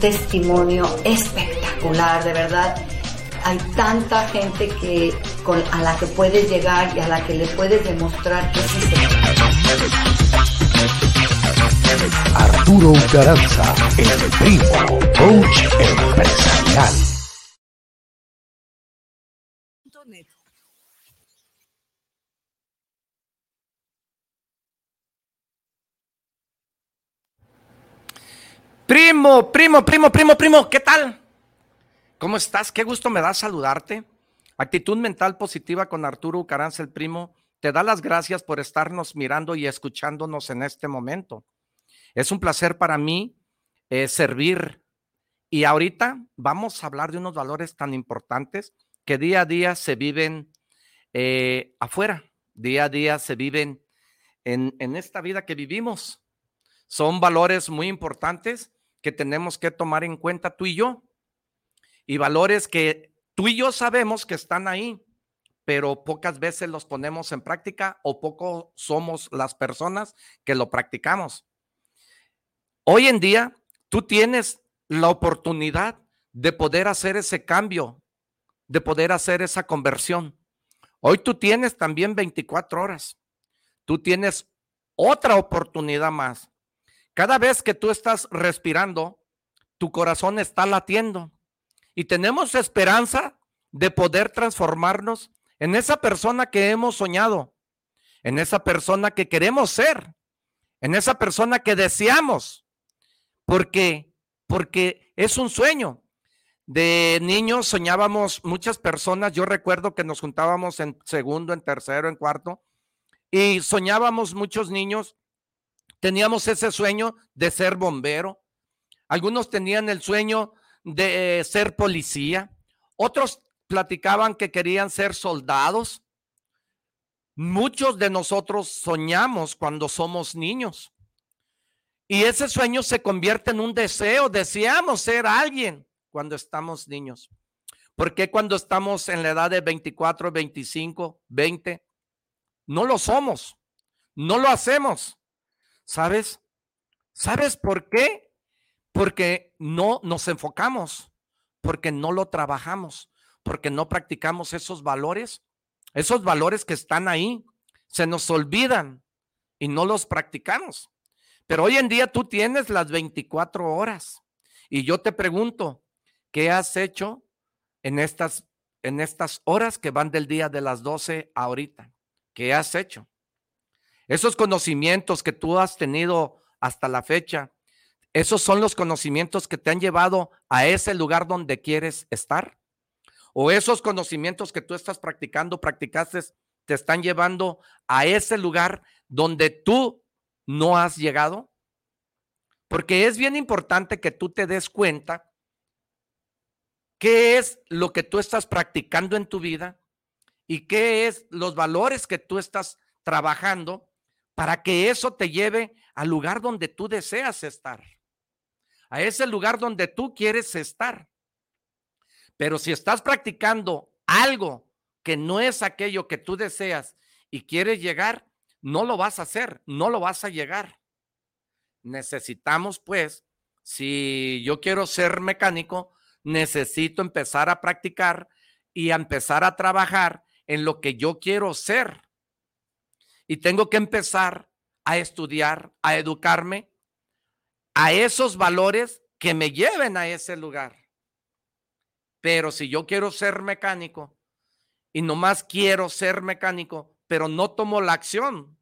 testimonio espectacular, de verdad hay tanta gente que con, a la que puedes llegar y a la que le puedes demostrar que sí se Arturo Garanza, el primo, coach empresarial. Primo, primo, primo, ¿qué tal? ¿Cómo estás? Qué gusto me da saludarte. Actitud mental positiva con Arturo Caranza, el primo. Te da las gracias por estarnos mirando y escuchándonos en este momento. Es un placer para mí eh, servir. Y ahorita vamos a hablar de unos valores tan importantes que día a día se viven eh, afuera, día a día se viven en, en esta vida que vivimos. Son valores muy importantes que tenemos que tomar en cuenta tú y yo y valores que tú y yo sabemos que están ahí, pero pocas veces los ponemos en práctica o poco somos las personas que lo practicamos. Hoy en día, tú tienes la oportunidad de poder hacer ese cambio, de poder hacer esa conversión. Hoy tú tienes también 24 horas. Tú tienes otra oportunidad más. Cada vez que tú estás respirando, tu corazón está latiendo. Y tenemos esperanza de poder transformarnos en esa persona que hemos soñado, en esa persona que queremos ser, en esa persona que deseamos, porque porque es un sueño. De niños soñábamos muchas personas, yo recuerdo que nos juntábamos en segundo, en tercero, en cuarto y soñábamos muchos niños, teníamos ese sueño de ser bombero. Algunos tenían el sueño de ser policía, otros platicaban que querían ser soldados. Muchos de nosotros soñamos cuando somos niños. Y ese sueño se convierte en un deseo. Deseamos ser alguien cuando estamos niños. porque cuando estamos en la edad de 24, 25, 20, no lo somos? No lo hacemos. ¿Sabes? ¿Sabes por qué? Porque no nos enfocamos, porque no lo trabajamos, porque no practicamos esos valores, esos valores que están ahí, se nos olvidan y no los practicamos. Pero hoy en día tú tienes las 24 horas y yo te pregunto, ¿qué has hecho en estas, en estas horas que van del día de las 12 a ahorita? ¿Qué has hecho? Esos conocimientos que tú has tenido hasta la fecha, ¿Esos son los conocimientos que te han llevado a ese lugar donde quieres estar? ¿O esos conocimientos que tú estás practicando, practicaste, te están llevando a ese lugar donde tú no has llegado? Porque es bien importante que tú te des cuenta qué es lo que tú estás practicando en tu vida y qué es los valores que tú estás trabajando para que eso te lleve al lugar donde tú deseas estar a ese lugar donde tú quieres estar. Pero si estás practicando algo que no es aquello que tú deseas y quieres llegar, no lo vas a hacer, no lo vas a llegar. Necesitamos, pues, si yo quiero ser mecánico, necesito empezar a practicar y a empezar a trabajar en lo que yo quiero ser. Y tengo que empezar a estudiar, a educarme a esos valores que me lleven a ese lugar. Pero si yo quiero ser mecánico y nomás quiero ser mecánico, pero no tomo la acción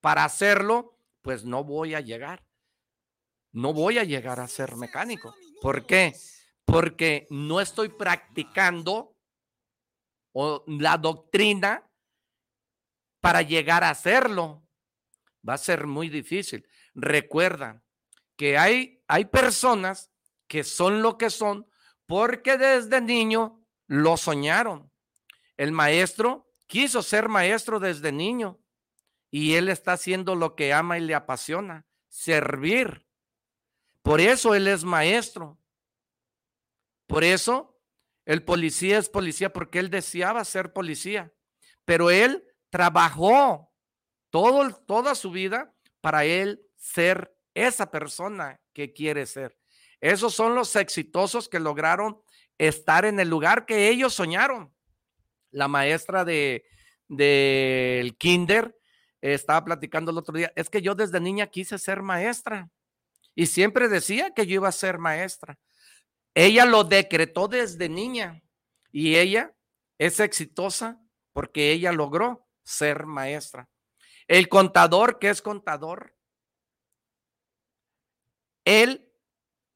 para hacerlo, pues no voy a llegar. No voy a llegar a ser mecánico. ¿Por qué? Porque no estoy practicando la doctrina para llegar a hacerlo. Va a ser muy difícil. Recuerda, que hay, hay personas que son lo que son porque desde niño lo soñaron. El maestro quiso ser maestro desde niño y él está haciendo lo que ama y le apasiona, servir. Por eso él es maestro. Por eso el policía es policía porque él deseaba ser policía, pero él trabajó todo, toda su vida para él ser esa persona que quiere ser. Esos son los exitosos que lograron estar en el lugar que ellos soñaron. La maestra de del kinder estaba platicando el otro día, es que yo desde niña quise ser maestra y siempre decía que yo iba a ser maestra. Ella lo decretó desde niña y ella es exitosa porque ella logró ser maestra. El contador, que es contador, él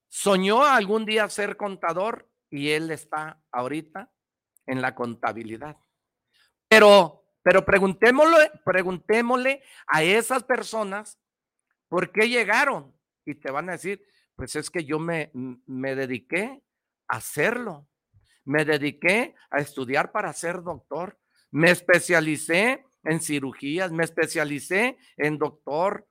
soñó algún día ser contador y él está ahorita en la contabilidad. Pero, pero preguntémosle, preguntémosle a esas personas por qué llegaron y te van a decir, pues es que yo me, me dediqué a hacerlo. Me dediqué a estudiar para ser doctor. Me especialicé en cirugías, me especialicé en doctor.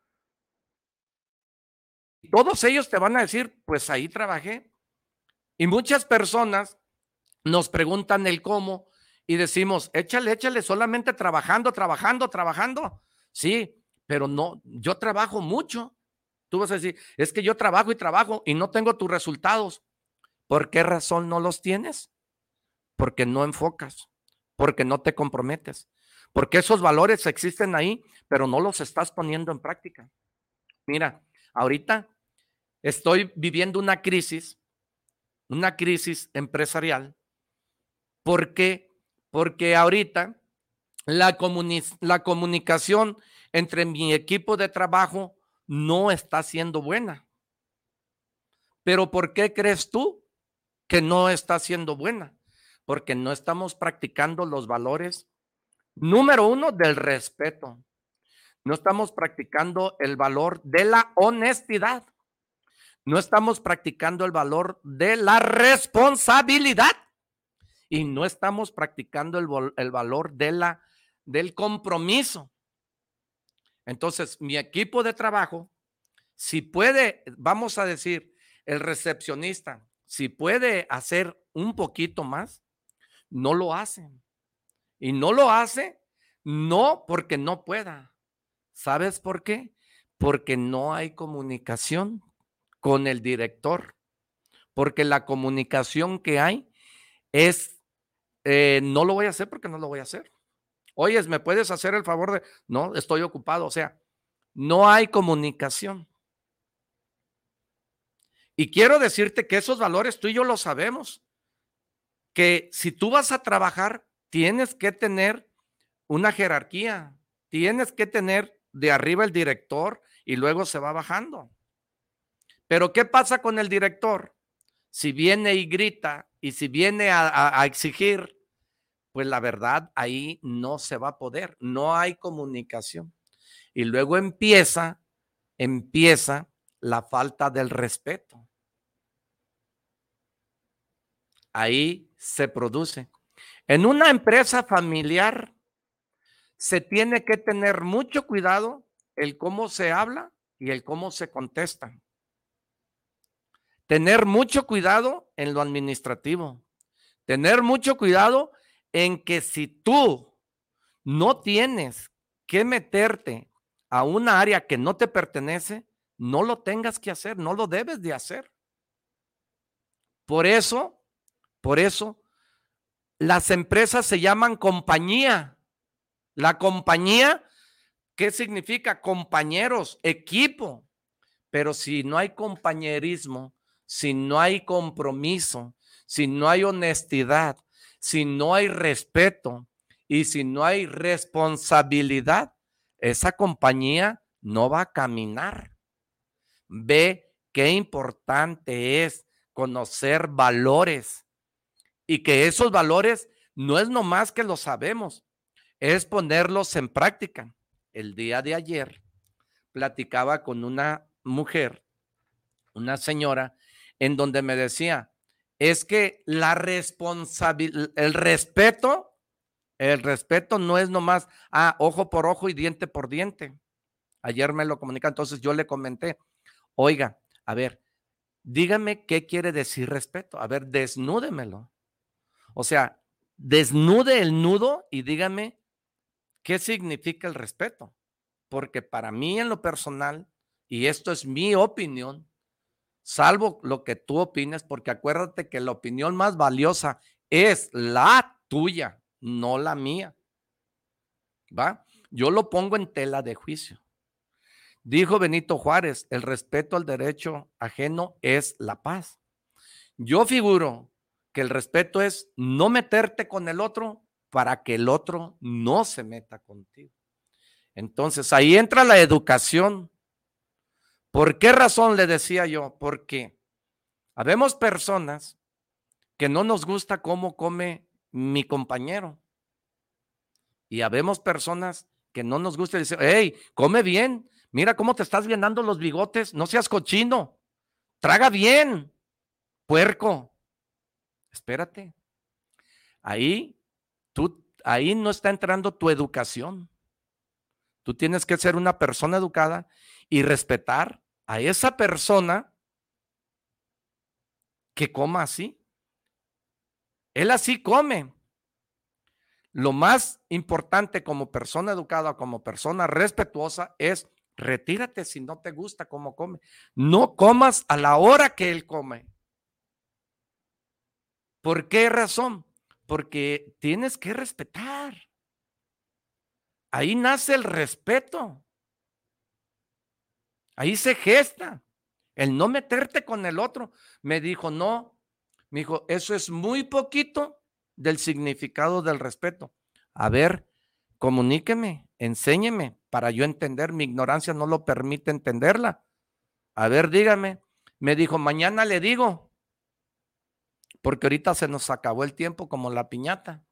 Todos ellos te van a decir, pues ahí trabajé. Y muchas personas nos preguntan el cómo y decimos, échale, échale, solamente trabajando, trabajando, trabajando. Sí, pero no, yo trabajo mucho. Tú vas a decir, es que yo trabajo y trabajo y no tengo tus resultados. ¿Por qué razón no los tienes? Porque no enfocas, porque no te comprometes, porque esos valores existen ahí, pero no los estás poniendo en práctica. Mira, ahorita estoy viviendo una crisis, una crisis empresarial, porque porque ahorita la, la comunicación entre mi equipo de trabajo no está siendo buena. Pero ¿por qué crees tú que no está siendo buena? Porque no estamos practicando los valores, número uno, del respeto. No estamos practicando el valor de la honestidad. No estamos practicando el valor de la responsabilidad y no estamos practicando el, valor de la, del compromiso. Entonces, mi equipo de trabajo, si puede, vamos a decir, el recepcionista, si puede hacer un poquito más, no lo hace. Y no lo hace, no porque no pueda. ¿Sabes por qué? Porque no hay comunicación con el director. Porque la comunicación que hay es eh, no lo voy a hacer porque no lo voy a hacer. Oyes, ¿me puedes hacer el favor de, no, estoy ocupado? O sea, no hay comunicación. Y quiero decirte que esos valores tú y yo lo sabemos, que si tú vas a trabajar, tienes que tener una jerarquía, tienes que tener de arriba el director y luego se va bajando. Pero ¿qué pasa con el director? Si viene y grita y si viene a, exigir, pues la verdad ahí no se va a poder, no hay comunicación. Y luego empieza, empieza la falta del respeto. Ahí se produce. En una empresa familiar se tiene que tener mucho cuidado el cómo se habla y el cómo se contesta. Tener mucho cuidado en lo administrativo. Tener mucho cuidado en que si tú no tienes que meterte a una área que no te pertenece, no lo tengas que hacer, no lo debes de hacer. Por eso, por eso, las empresas se llaman compañía. La compañía, ¿qué significa? Compañeros, equipo. Pero si no hay compañerismo, si no hay compromiso, si no hay honestidad, si no hay respeto y si no hay responsabilidad, esa compañía no va a caminar. Ve qué importante es conocer valores y que esos valores no es nomás que lo sabemos, es ponerlos en práctica. El día de ayer platicaba con una mujer, una señora, en donde me decía, es que la responsabilidad, el respeto, el respeto no es nomás, ah, ojo por ojo y diente por diente. Ayer me lo comunica, entonces yo le comenté, oiga, a ver, dígame qué quiere decir respeto. A ver, desnúdemelo. O sea, desnude el nudo y dígame qué significa el respeto. Porque para mí en lo personal, y esto es mi opinión, salvo lo que tú opines, porque acuérdate que la opinión más valiosa es la tuya, no la mía. ¿Va? Yo lo pongo en tela de juicio. Dijo Benito Juárez, el respeto al derecho ajeno es la paz. Yo figuro que el respeto es no meterte con el otro para que el otro no se meta contigo. Entonces ahí entra la educación. ¿Por qué razón le decía yo? Porque habemos personas que no nos gusta cómo come mi compañero. Y habemos personas que no nos gusta decir, hey, come bien, Mira cómo te estás llenando los bigotes. No seas cochino. Traga bien, puerco. Espérate. Ahí, tú, ahí no está entrando tu educación. Tú tienes que ser una persona educada y respetar a esa persona que coma así. Él así come. Lo más importante como persona educada, como persona respetuosa, es Retírate si no te gusta cómo come. No comas a la hora que él come. ¿Por qué razón? Porque tienes que respetar. Ahí nace el respeto. Ahí se gesta el no meterte con el otro. Me dijo, no, me dijo, eso es muy poquito del significado del respeto. A ver, comuníqueme, enséñeme para yo entender. Mi ignorancia no lo permite entenderla. A ver, dígame. Me dijo, mañana le digo, porque ahorita se nos acabó el tiempo como la piñata.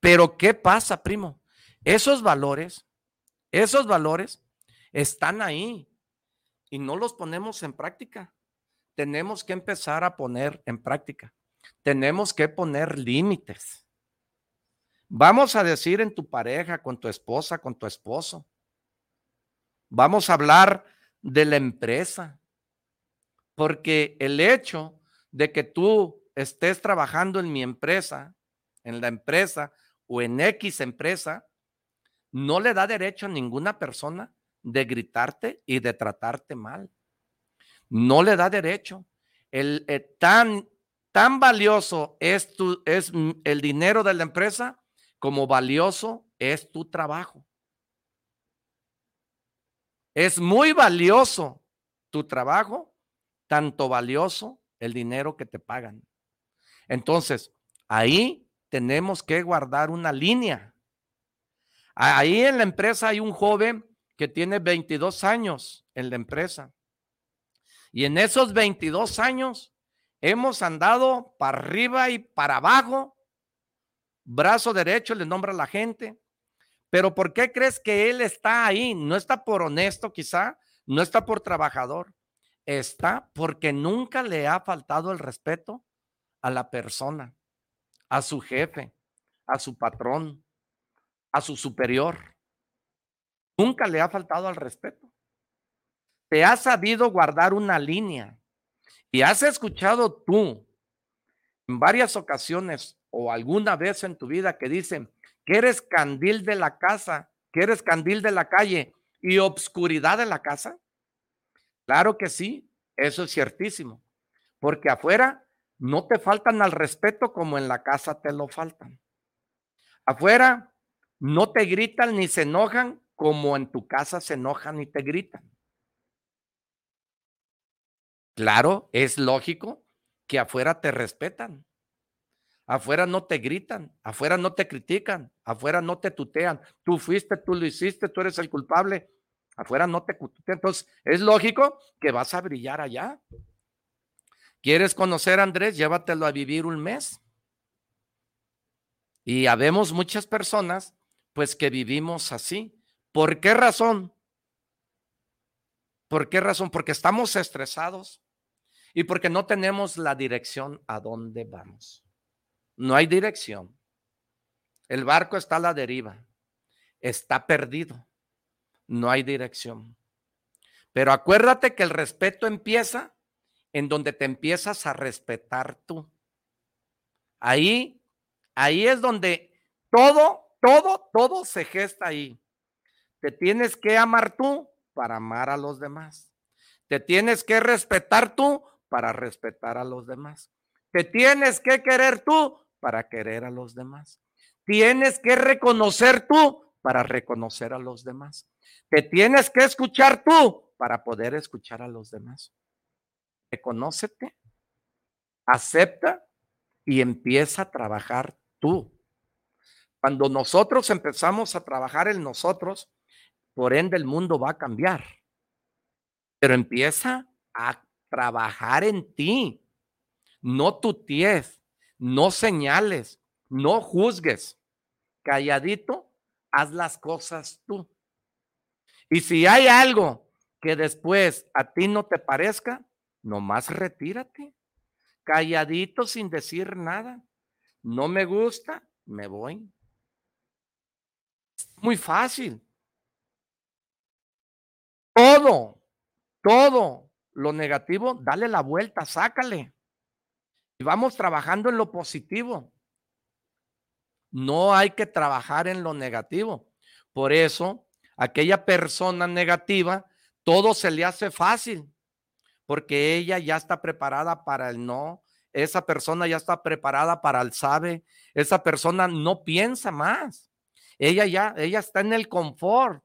Pero ¿qué pasa, primo? Esos valores, esos valores están ahí y no los ponemos en práctica. Tenemos que empezar a poner en práctica. Tenemos que poner límites. Vamos a decir en tu pareja, con tu esposa, con tu esposo. Vamos a hablar de la empresa. Porque el hecho de que tú estés trabajando en mi empresa, en la empresa o en X empresa, no le da derecho a ninguna persona de gritarte y de tratarte mal. No le da derecho. El, eh, tan, tan valioso es, tu, es el dinero de la empresa como valioso es tu trabajo. Es muy valioso tu trabajo, tanto valioso el dinero que te pagan. Entonces, ahí tenemos que guardar una línea. Ahí en la empresa hay un joven que tiene 22 años en la empresa. Y en esos 22 años hemos andado para arriba y para abajo brazo derecho, le nombra a la gente. Pero ¿por qué crees que él está ahí? No está por honesto quizá, no está por trabajador, está porque nunca le ha faltado el respeto a la persona, a su jefe, a su patrón, a su superior. Nunca le ha faltado al respeto. Te ha sabido guardar una línea y has escuchado tú en varias ocasiones o alguna vez en tu vida que dicen que eres candil de la casa, que eres candil de la calle y obscuridad de la casa? Claro que sí, eso es ciertísimo, porque afuera no te faltan al respeto como en la casa te lo faltan. Afuera no te gritan ni se enojan como en tu casa se enojan y te gritan. Claro, es lógico que afuera te respetan. Afuera no te gritan, afuera no te critican, afuera no te tutean. Tú fuiste, tú lo hiciste, tú eres el culpable. Afuera no te. Entonces, es lógico que vas a brillar allá. ¿Quieres conocer a Andrés? Llévatelo a vivir un mes. Y habemos muchas personas, pues, que vivimos así. ¿Por qué razón? ¿Por qué razón? Porque estamos estresados y porque no tenemos la dirección a dónde vamos. No hay dirección. El barco está a la deriva. Está perdido. No hay dirección. Pero acuérdate que el respeto empieza en donde te empiezas a respetar tú. Ahí, ahí es donde todo, todo, todo se gesta ahí. Te tienes que amar tú para amar a los demás. Te tienes que respetar tú para respetar a los demás. Te tienes que querer tú para querer a los demás. Tienes que reconocer tú para reconocer a los demás. Te tienes que escuchar tú para poder escuchar a los demás. Reconócete, acepta y empieza a trabajar tú. Cuando nosotros empezamos a trabajar en nosotros, por ende el mundo va a cambiar. Pero empieza a trabajar en ti. No tuties, no señales, no juzgues. Calladito, haz las cosas tú. Y si hay algo que después a ti no te parezca, nomás retírate. Calladito sin decir nada. No me gusta, me voy. Muy fácil. Todo, todo lo negativo, dale la vuelta, sácale. Y vamos trabajando en lo positivo. No hay que trabajar en lo negativo. Por eso, aquella persona negativa, todo se le hace fácil, porque ella ya está preparada para el no, esa persona ya está preparada para el sabe, esa persona no piensa más. Ella ya, ella está en el confort.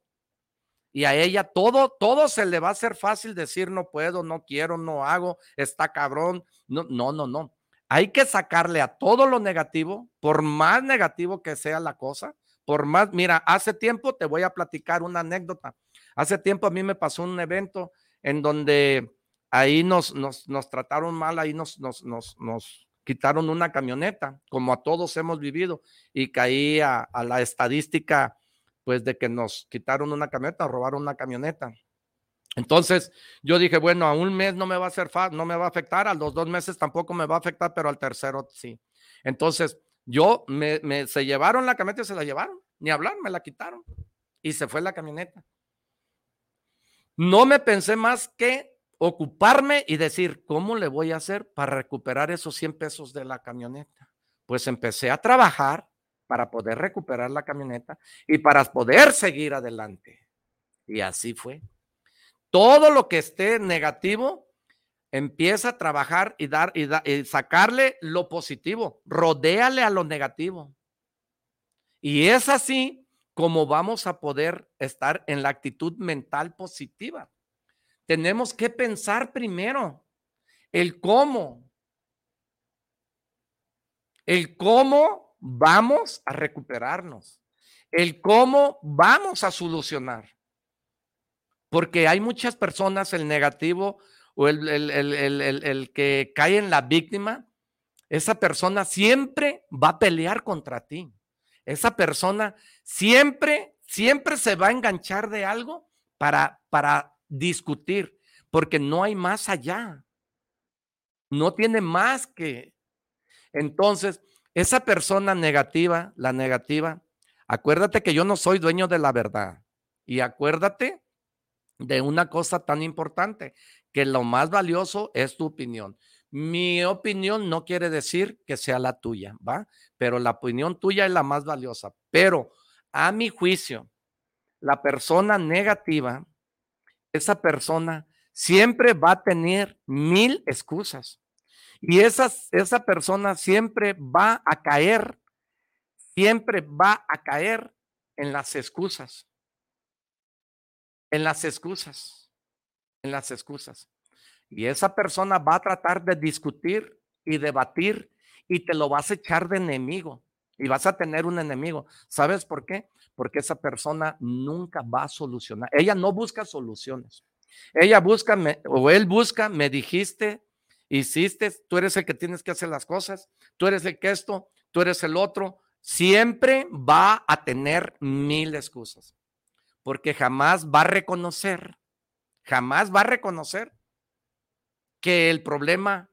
Y a ella todo, todo se le va a hacer fácil decir no puedo, no quiero, no hago, está cabrón. No, no, no, no. Hay que sacarle a todo lo negativo, por más negativo que sea la cosa, por más, mira, hace tiempo te voy a platicar una anécdota. Hace tiempo a mí me pasó un evento en donde ahí nos, nos, nos trataron mal, ahí nos, nos, nos, nos quitaron una camioneta, como a todos hemos vivido, y caí a, a la estadística, pues, de que nos quitaron una camioneta, robaron una camioneta. Entonces yo dije, bueno, a un mes no me va a hacer no me va a afectar, a los dos meses tampoco me va a afectar, pero al tercero sí. Entonces yo me, se llevaron la camioneta se la llevaron, ni hablar, me la quitaron y se fue la camioneta. No me pensé más que ocuparme y decir, ¿cómo le voy a hacer para recuperar esos 100 pesos de la camioneta? Pues empecé a trabajar para poder recuperar la camioneta y para poder seguir adelante. Y así fue. Todo lo que esté negativo, empieza a trabajar y dar y, sacarle lo positivo, rodéale a lo negativo. Y es así como vamos a poder estar en la actitud mental positiva. Tenemos que pensar primero el cómo. El cómo vamos a recuperarnos. El cómo vamos a solucionar. Porque hay muchas personas, el negativo o el, el, que cae en la víctima, esa persona siempre va a pelear contra ti. Esa persona siempre, siempre se va a enganchar de algo para, para discutir, porque no hay más allá. No tiene más que. Entonces, esa persona negativa, la negativa, acuérdate que yo no soy dueño de la verdad. Y acuérdate de una cosa tan importante, que lo más valioso es tu opinión. Mi opinión no quiere decir que sea la tuya, ¿va? Pero la opinión tuya es la más valiosa. Pero a mi juicio, la persona negativa, esa persona siempre va a tener mil excusas. Y esa, persona siempre va a caer, siempre va a caer en las excusas en las excusas, en las excusas. Y esa persona va a tratar de discutir y debatir y te lo vas a echar de enemigo y vas a tener un enemigo. ¿Sabes por qué? Porque esa persona nunca va a solucionar. Ella no busca soluciones. Ella busca, o él busca, me dijiste, hiciste, tú eres el que tienes que hacer las cosas, tú eres el que esto, tú eres el otro. Siempre va a tener mil excusas porque jamás va a reconocer, jamás va a reconocer que el problema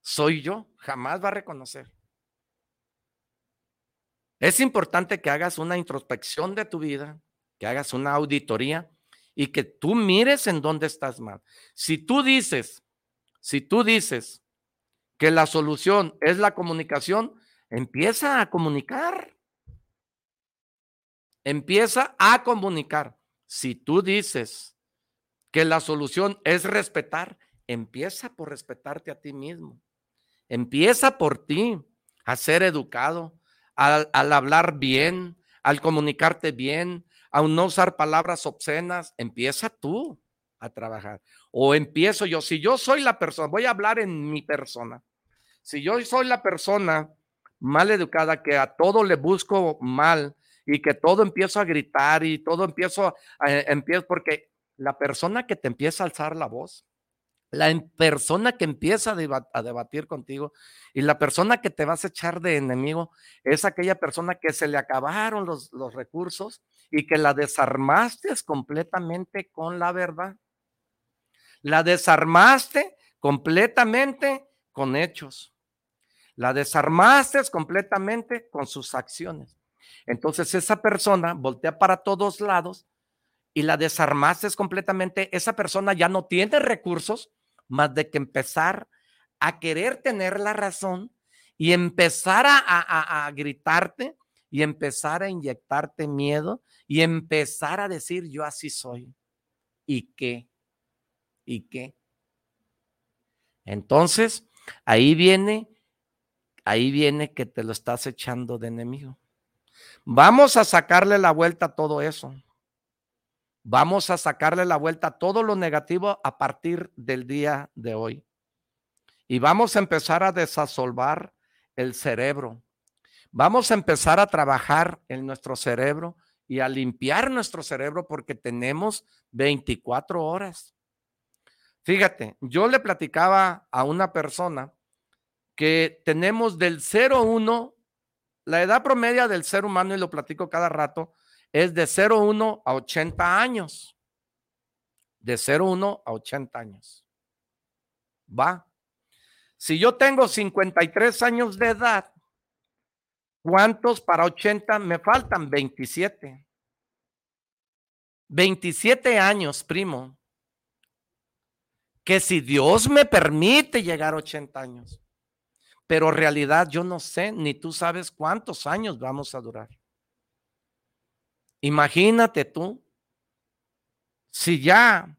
soy yo, jamás va a reconocer. Es importante que hagas una introspección de tu vida, que hagas una auditoría y que tú mires en dónde estás mal. Si tú dices, si tú dices que la solución es la comunicación, empieza a comunicar. Empieza a comunicar. Si tú dices que la solución es respetar, empieza por respetarte a ti mismo. Empieza por ti a ser educado, al, hablar bien, al comunicarte bien, a no usar palabras obscenas. Empieza tú a trabajar. O empiezo yo, si yo soy la persona, voy a hablar en mi persona. Si yo soy la persona mal educada que a todo le busco mal y que todo empiezo a gritar y todo empiezo a, empiezo porque la persona que te empieza a alzar la voz, la persona que empieza a, debatir contigo y la persona que te vas a echar de enemigo es aquella persona que se le acabaron los, los recursos y que la desarmaste completamente con la verdad. La desarmaste completamente con hechos. La desarmaste completamente con sus acciones. Entonces esa persona voltea para todos lados y la desarmaste completamente. Esa persona ya no tiene recursos más de que empezar a querer tener la razón y empezar a, a gritarte y empezar a inyectarte miedo y empezar a decir yo así soy. ¿Y qué? ¿Y qué? Entonces, ahí viene ahí viene que te lo estás echando de enemigo. Vamos a sacarle la vuelta a todo eso. Vamos a sacarle la vuelta a todo lo negativo a partir del día de hoy. Y vamos a empezar a desasolvar el cerebro. Vamos a empezar a trabajar en nuestro cerebro y a limpiar nuestro cerebro porque tenemos 24 horas. Fíjate, yo le platicaba a una persona que tenemos del 0-1, la edad promedia del ser humano, y lo platico cada rato, es de 0-1 a 80 años. De 0-1 a 80 años. Va. Si yo tengo 53 años de edad, ¿cuántos para 80 me faltan? 27. 27 años, primo. Que si Dios me permite llegar a 80 años pero realidad yo no sé, ni tú sabes cuántos años vamos a durar. Imagínate tú, si ya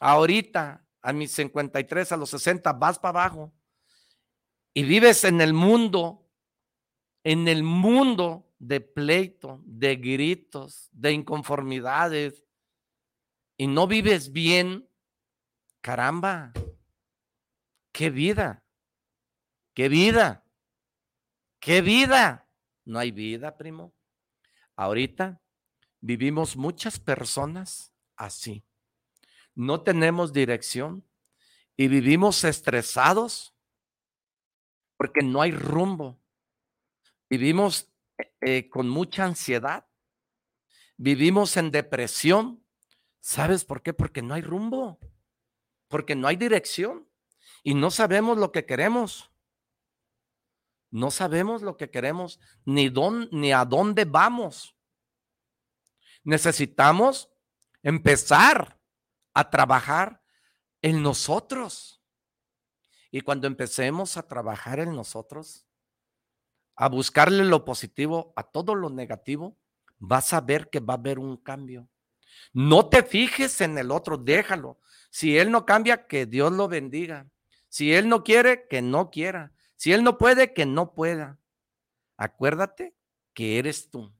ahorita a mis 53, a los 60 vas para abajo y vives en el mundo, en el mundo de pleito, de gritos, de inconformidades y no vives bien, caramba, qué vida. ¿Qué vida? ¿Qué vida? No hay vida, primo. Ahorita vivimos muchas personas así. No tenemos dirección y vivimos estresados porque no hay rumbo. Vivimos eh, eh, con mucha ansiedad. Vivimos en depresión. ¿Sabes por qué? Porque no hay rumbo. Porque no hay dirección y no sabemos lo que queremos. No sabemos lo que queremos ni, ni a dónde vamos. Necesitamos empezar a trabajar en nosotros. Y cuando empecemos a trabajar en nosotros, a buscarle lo positivo a todo lo negativo, vas a ver que va a haber un cambio. No te fijes en el otro, déjalo. Si él no cambia, que Dios lo bendiga. Si él no quiere, que no quiera. Si él no puede, que no pueda. Acuérdate que eres tú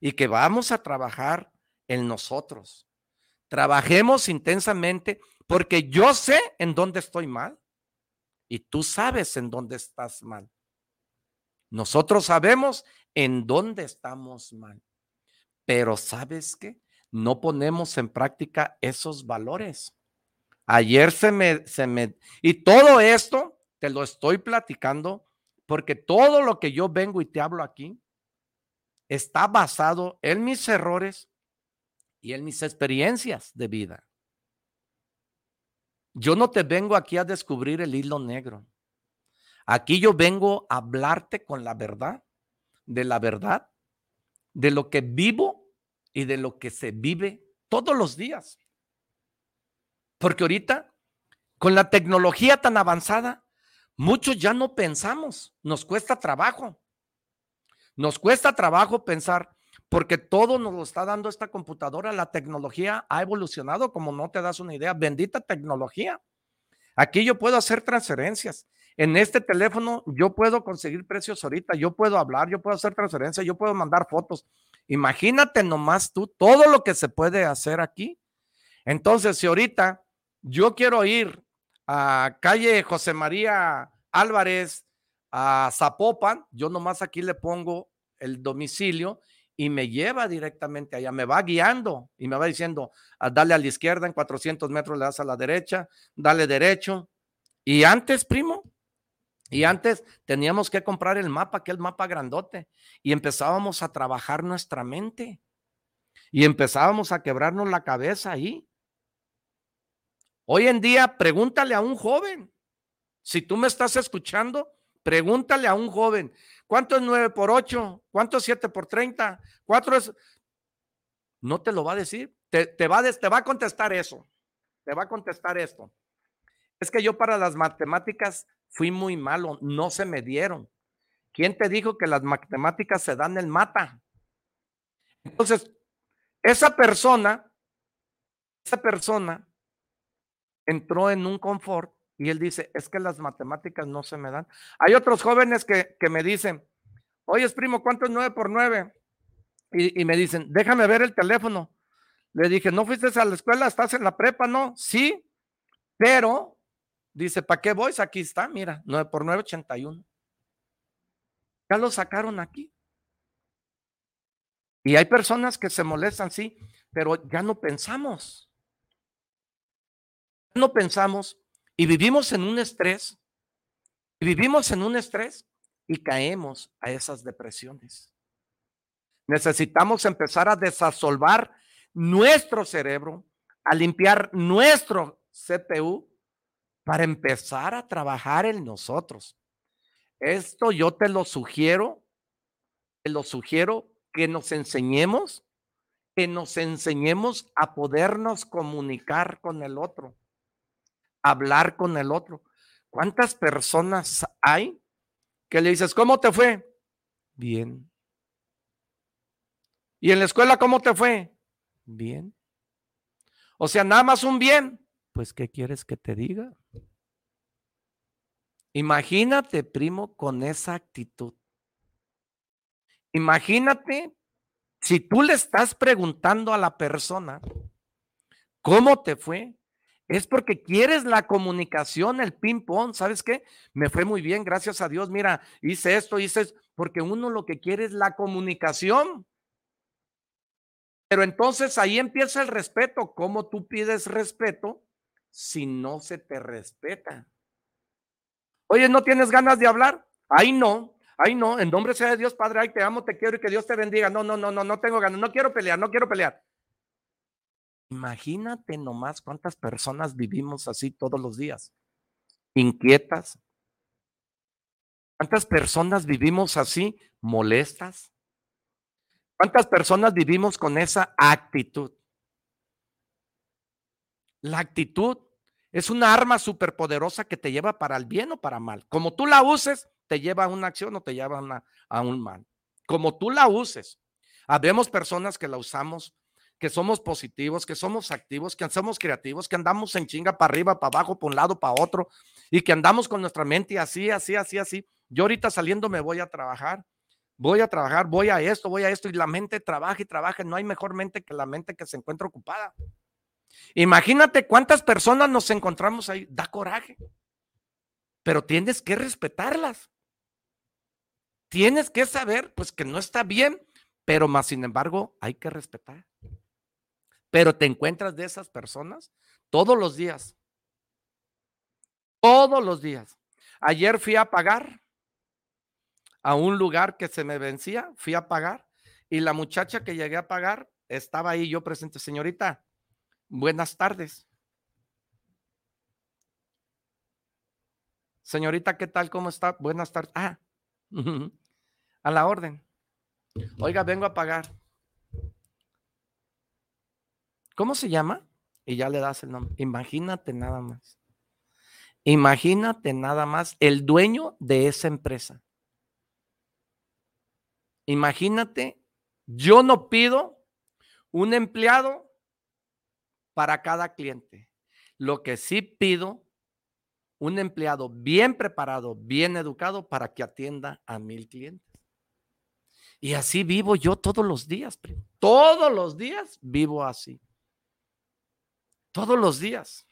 y que vamos a trabajar en nosotros. Trabajemos intensamente porque yo sé en dónde estoy mal y tú sabes en dónde estás mal. Nosotros sabemos en dónde estamos mal, pero ¿sabes qué? No ponemos en práctica esos valores. Ayer se me, se me, y todo esto te lo estoy platicando porque todo lo que yo vengo y te hablo aquí está basado en mis errores y en mis experiencias de vida. Yo no te vengo aquí a descubrir el hilo negro. Aquí yo vengo a hablarte con la verdad, de la verdad, de lo que vivo y de lo que se vive todos los días. Porque ahorita, con la tecnología tan avanzada, Muchos ya no pensamos, nos cuesta trabajo. Nos cuesta trabajo pensar, porque todo nos lo está dando esta computadora. La tecnología ha evolucionado como no te das una idea. Bendita tecnología. Aquí yo puedo hacer transferencias. En este teléfono yo puedo conseguir precios ahorita, yo puedo hablar, yo puedo hacer transferencias, yo puedo mandar fotos. Imagínate nomás tú todo lo que se puede hacer aquí. Entonces, si ahorita yo quiero ir a calle José María Álvarez a Zapopan, yo nomás aquí le pongo el domicilio y me lleva directamente allá, me va guiando y me va diciendo, ah, dale a la izquierda, en 400 metros le das a la derecha, dale derecho. Y antes, primo, y antes teníamos que comprar el mapa, aquel mapa grandote, y empezábamos a trabajar nuestra mente. Y empezábamos a quebrarnos la cabeza ahí. Hoy en día, pregúntale a un joven, si tú me estás escuchando, pregúntale a un joven, ¿Cuánto es 9 por 8? ¿Cuánto es 7 por 30? ¿Cuatro es... No te lo va a decir. Te, va a, te va a contestar eso. Te va a contestar esto. Es que yo para las matemáticas fui muy malo. No se me dieron. ¿Quién te dijo que las matemáticas se dan en mata? Entonces, esa persona, esa persona entró en un confort y él dice, es que las matemáticas no se me dan. Hay otros jóvenes que, me dicen, oye, primo, ¿cuánto es 9 por 9? Y, y, me dicen, déjame ver el teléfono. Le dije, ¿no fuiste a la escuela? ¿Estás en la prepa? No, sí, pero, dice, ¿para qué voy? Aquí está, mira, 9 por 9, 81. Ya lo sacaron aquí. Y hay personas que se molestan, sí, pero ya no pensamos. No pensamos y vivimos en un estrés, y vivimos en un estrés y caemos a esas depresiones. Necesitamos empezar a desasolvar nuestro cerebro, a limpiar nuestro CPU para empezar a trabajar en nosotros. Esto yo te lo sugiero, te lo sugiero que nos enseñemos, que nos enseñemos a podernos comunicar con el otro hablar con el otro. ¿Cuántas personas hay que le dices, ¿cómo te fue? Bien. ¿Y en la escuela cómo te fue? Bien. O sea, nada más un bien. Pues, ¿qué quieres que te diga? Imagínate, primo, con esa actitud. Imagínate si tú le estás preguntando a la persona, ¿cómo te fue? Es porque quieres la comunicación, el ping-pong. ¿Sabes qué? Me fue muy bien, gracias a Dios. Mira, hice esto, hice esto. Porque uno lo que quiere es la comunicación. Pero entonces ahí empieza el respeto. ¿Cómo tú pides respeto si no se te respeta? Oye, ¿no tienes ganas de hablar? Ahí no. Ay, no, en nombre sea de Dios, Padre, ay, te amo, te quiero y que Dios te bendiga. No, no, no, no, no tengo ganas, no quiero pelear, no quiero pelear. Imagínate nomás cuántas personas vivimos así todos los días, inquietas. ¿Cuántas personas vivimos así, molestas? ¿Cuántas personas vivimos con esa actitud? La actitud es una arma superpoderosa que te lleva para el bien o para mal. Como tú la uses, te lleva a una acción o te lleva a, a un mal. Como tú la uses. Habemos personas que la usamos que somos positivos, que somos activos, que somos creativos, que andamos en chinga para arriba, para abajo, para un lado, para otro, y que andamos con nuestra mente así, así, así, así. Yo ahorita saliendo me voy a trabajar, voy a trabajar, voy a esto, voy a esto, y la mente trabaja y trabaja. No hay mejor mente que la mente que se encuentra ocupada. Imagínate cuántas personas nos encontramos ahí, da coraje, pero tienes que respetarlas. Tienes que saber, pues, que no está bien, pero más sin embargo hay que respetar. Pero te encuentras de esas personas todos los días. Todos los días. Ayer fui a pagar a un lugar que se me vencía, fui a pagar y la muchacha que llegué a pagar estaba ahí yo presente, señorita, buenas tardes. Señorita, ¿qué tal? ¿Cómo está? Buenas tardes. Ah, a la orden. Oiga, vengo a pagar. ¿Cómo se llama? Y ya le das el nombre. Imagínate nada más. Imagínate nada más el dueño de esa empresa. Imagínate Yo no pido un empleado para cada cliente. Lo que sí pido, un empleado bien preparado, bien educado para que atienda a mil clientes. Y así vivo yo todos los días. Todos los días vivo así. Todos los días.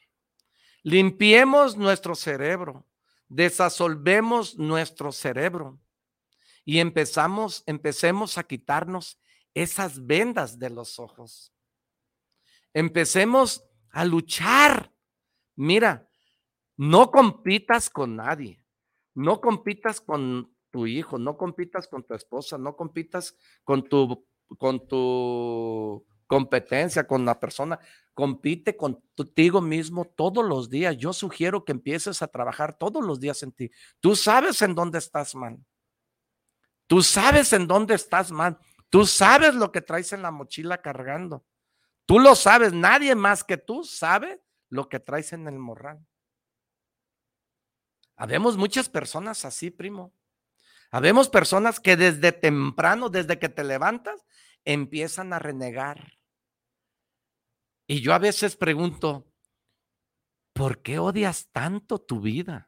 Limpiemos nuestro cerebro, desasolvemos nuestro cerebro y empezamos, empecemos a quitarnos esas vendas de los ojos. Empecemos a luchar. Mira, no compitas con nadie. No compitas con tu hijo, no compitas con tu esposa, no compitas con tu, con tu competencia, con la persona. Compite contigo mismo todos los días. Yo sugiero que empieces a trabajar todos los días en ti. Tú sabes en dónde estás mal. Tú sabes en dónde estás mal. Tú sabes lo que traes en la mochila cargando. Tú lo sabes. Nadie más que tú sabe lo que traes en el morral. Habemos muchas personas así, primo. Habemos personas que desde temprano, desde que te levantas, empiezan a renegar. Y yo a veces pregunto, ¿por qué odias tanto tu vida?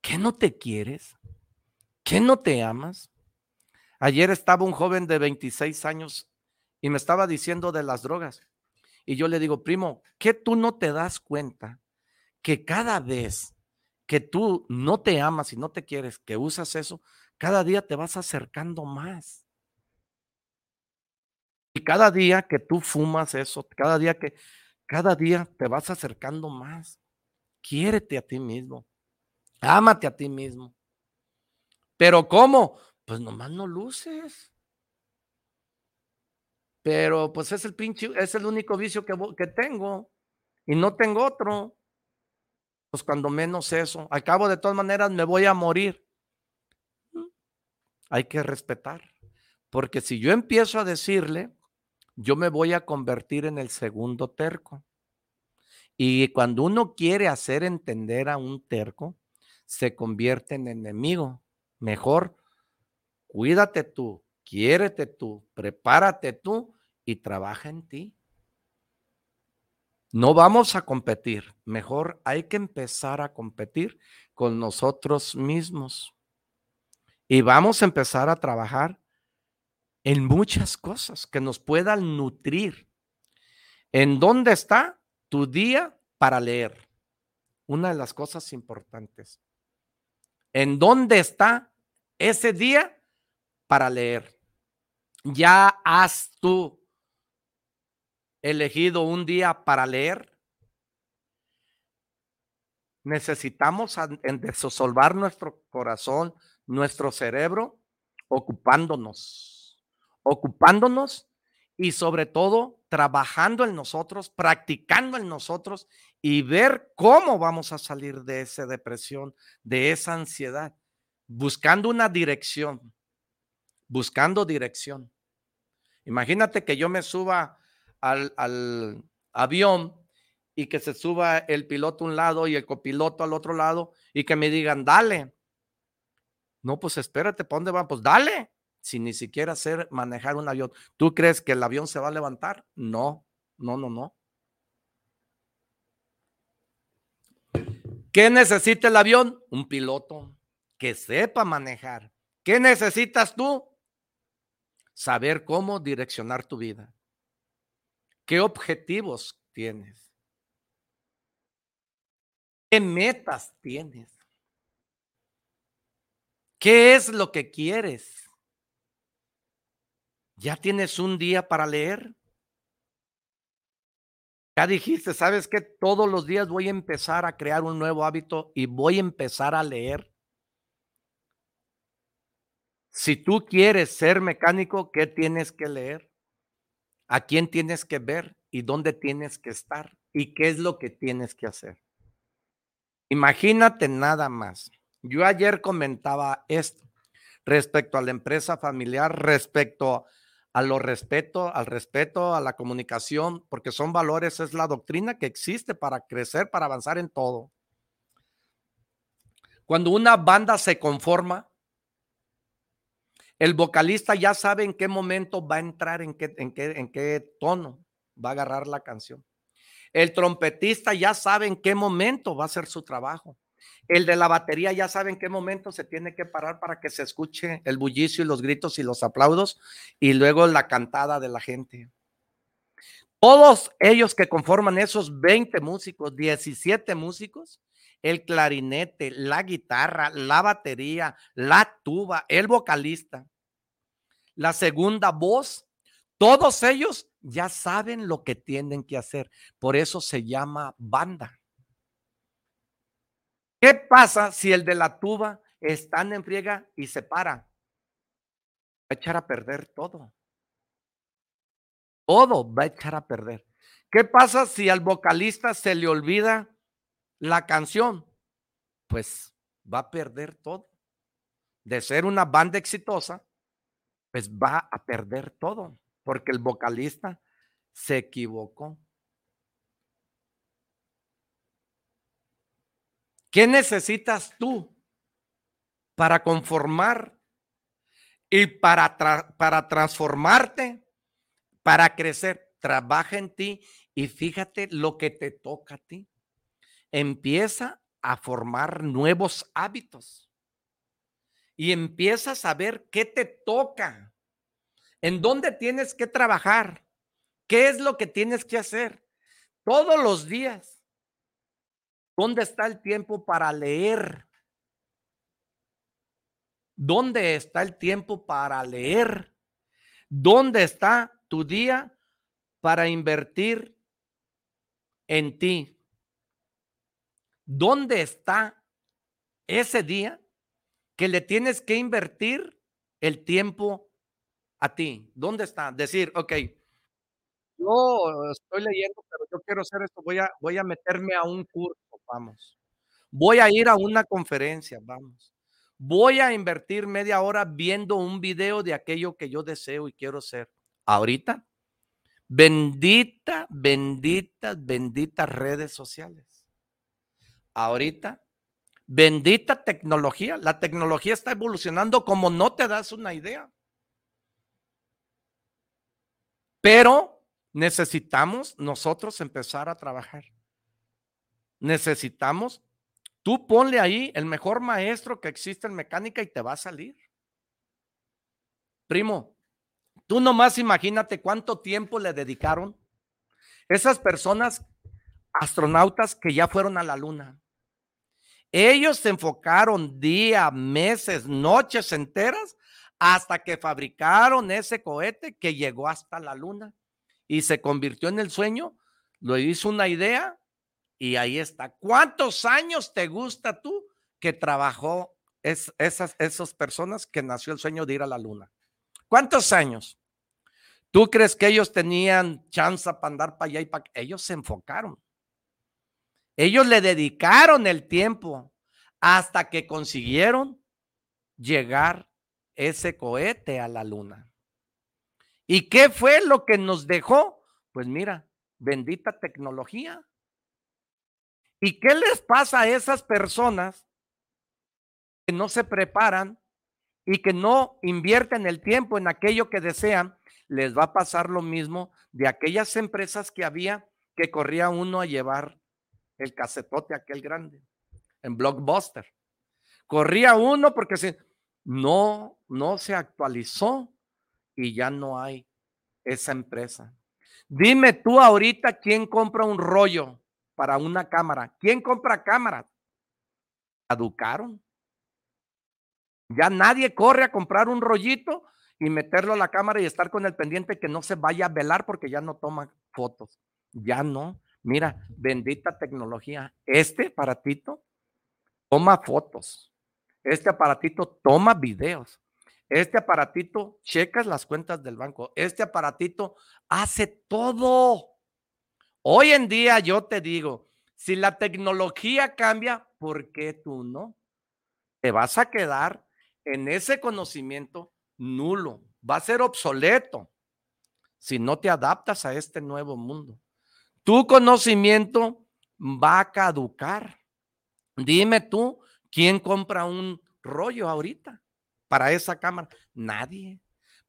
¿Qué no te quieres? ¿Qué no te amas? Ayer estaba un joven de 26 años y me estaba diciendo de las drogas. Y yo le digo, primo, ¿qué tú no te das cuenta que cada vez que tú no te amas y no te quieres, que usas eso, cada día te vas acercando más? Y cada día que tú fumas eso, cada día que, cada día te vas acercando más. Quiérete a ti mismo. Ámate a ti mismo. Pero ¿cómo? Pues nomás no luces. Pero pues es el pinche, es el único vicio que, que tengo y no tengo otro. Pues cuando menos eso. Al cabo de todas maneras me voy a morir. Mm, hay que respetar. Porque si yo empiezo a decirle, yo me voy a convertir en el segundo terco. Y cuando uno quiere hacer entender a un terco, se convierte en enemigo. Mejor cuídate tú, quiérete tú, prepárate tú y trabaja en ti. No vamos a competir, mejor hay que empezar a competir con nosotros mismos. Y vamos a empezar a trabajar en muchas cosas que nos puedan nutrir. ¿En dónde está tu día para leer? Una de las cosas importantes. ¿En dónde está ese día para leer. ¿Ya has tú elegido un día para leer? Necesitamos desosolvar nuestro corazón, nuestro cerebro, ocupándonos, ocupándonos y sobre todo trabajando en nosotros, practicando en nosotros y ver cómo vamos a salir de esa depresión, de esa ansiedad buscando una dirección, buscando dirección. Imagínate que yo me suba al, avión y que se suba el piloto a un lado y el copiloto al otro lado y que me digan, dale. No, pues espérate, ¿para dónde van? Pues dale, sin ni siquiera hacer manejar un avión. ¿Tú crees que el avión se va a levantar? No, no, no, no. ¿Qué necesita el avión? Un piloto que sepa manejar. ¿Qué necesitas tú? Saber cómo direccionar tu vida. ¿Qué objetivos tienes? ¿Qué metas tienes? ¿Qué es lo que quieres? ¿Ya tienes un día para leer? Ya dijiste, ¿sabes qué? Todos los días voy a empezar a crear un nuevo hábito y voy a empezar a leer. Si tú quieres ser mecánico, ¿qué tienes que leer? ¿A quién tienes que ver? ¿Y dónde tienes que estar? ¿Y qué es lo que tienes que hacer? Imagínate nada más. Yo ayer comentaba esto respecto a la empresa familiar, respecto a lo respeto, al respeto, a la comunicación, porque son valores, es la doctrina que existe para crecer, para avanzar en todo. Cuando una banda se conforma, El vocalista ya sabe en qué momento va a entrar, en qué, en qué, en qué tono va a agarrar la canción. El trompetista ya sabe en qué momento va a hacer su trabajo. El de la batería ya sabe en qué momento se tiene que parar para que se escuche el bullicio y los gritos y los aplausos y luego la cantada de la gente. Todos ellos que conforman esos 20 músicos, 17 músicos, el clarinete, la guitarra, la batería, la tuba, el vocalista, la segunda voz, todos ellos ya saben lo que tienen que hacer. Por eso se llama banda. ¿Qué pasa si el de la tuba está en friega y se para? Va a echar a perder todo. Todo va a echar a perder. ¿Qué pasa si al vocalista se le olvida la canción? Pues va a perder todo. De ser una banda exitosa, pues va a perder todo, porque el vocalista se equivocó. ¿Qué necesitas tú para conformar y para, para transformarte, para crecer? Trabaja en ti y fíjate lo que te toca a ti. Empieza a formar nuevos hábitos y empieza a saber qué te toca, en dónde tienes que trabajar, qué es lo que tienes que hacer todos los días. ¿Dónde está el tiempo para leer? ¿Dónde está el tiempo para leer? ¿Dónde está tu día para invertir en ti? ¿Dónde está ese día que le tienes que invertir el tiempo a ti? ¿Dónde está? Decir, ok, yo estoy leyendo, pero yo quiero hacer esto, voy a, voy a meterme a un curso vamos. Voy a ir a una conferencia, vamos. Voy a invertir media hora viendo un video de aquello que yo deseo y quiero ser. Ahorita, bendita, bendita, benditas redes sociales. Ahorita, bendita tecnología. La tecnología está evolucionando como no te das una idea. Pero necesitamos nosotros empezar a trabajar necesitamos, tú ponle ahí el mejor maestro que existe en mecánica y te va a salir. Primo, tú nomás imagínate cuánto tiempo le dedicaron esas personas astronautas que ya fueron a la luna. Ellos se enfocaron días, meses, noches enteras hasta que fabricaron ese cohete que llegó hasta la luna y se convirtió en el sueño. Lo hizo una idea y ahí está. ¿Cuántos años te gusta tú que trabajó es, esas, esas personas que nació el sueño de ir a la luna? ¿Cuántos años? ¿Tú crees que ellos tenían chance para andar para allá y para Ellos se enfocaron. Ellos le dedicaron el tiempo hasta que consiguieron llegar ese cohete a la luna. ¿Y qué fue lo que nos dejó? Pues mira, bendita tecnología. ¿Y qué les pasa a esas personas que no se preparan y que no invierten el tiempo en aquello que desean? Les va a pasar lo mismo de aquellas empresas que había que corría uno a llevar el casetote aquel grande en Blockbuster. Corría uno porque se, no, no se actualizó y ya no hay esa empresa. Dime tú ahorita quién compra un rollo para una cámara. ¿Quién compra cámaras? Caducaron. Ya nadie corre a comprar un rollito y meterlo a la cámara y estar con el pendiente que no se vaya a velar porque ya no toma fotos. Ya no. Mira, bendita tecnología. Este aparatito toma fotos. Este aparatito toma videos. Este aparatito checas las cuentas del banco. Este aparatito hace todo. Hoy en día yo te digo, si la tecnología cambia, ¿por qué tú no? Te vas a quedar en ese conocimiento nulo, va a ser obsoleto si no te adaptas a este nuevo mundo. Tu conocimiento va a caducar. Dime tú, ¿quién compra un rollo ahorita? para esa cámara? Nadie,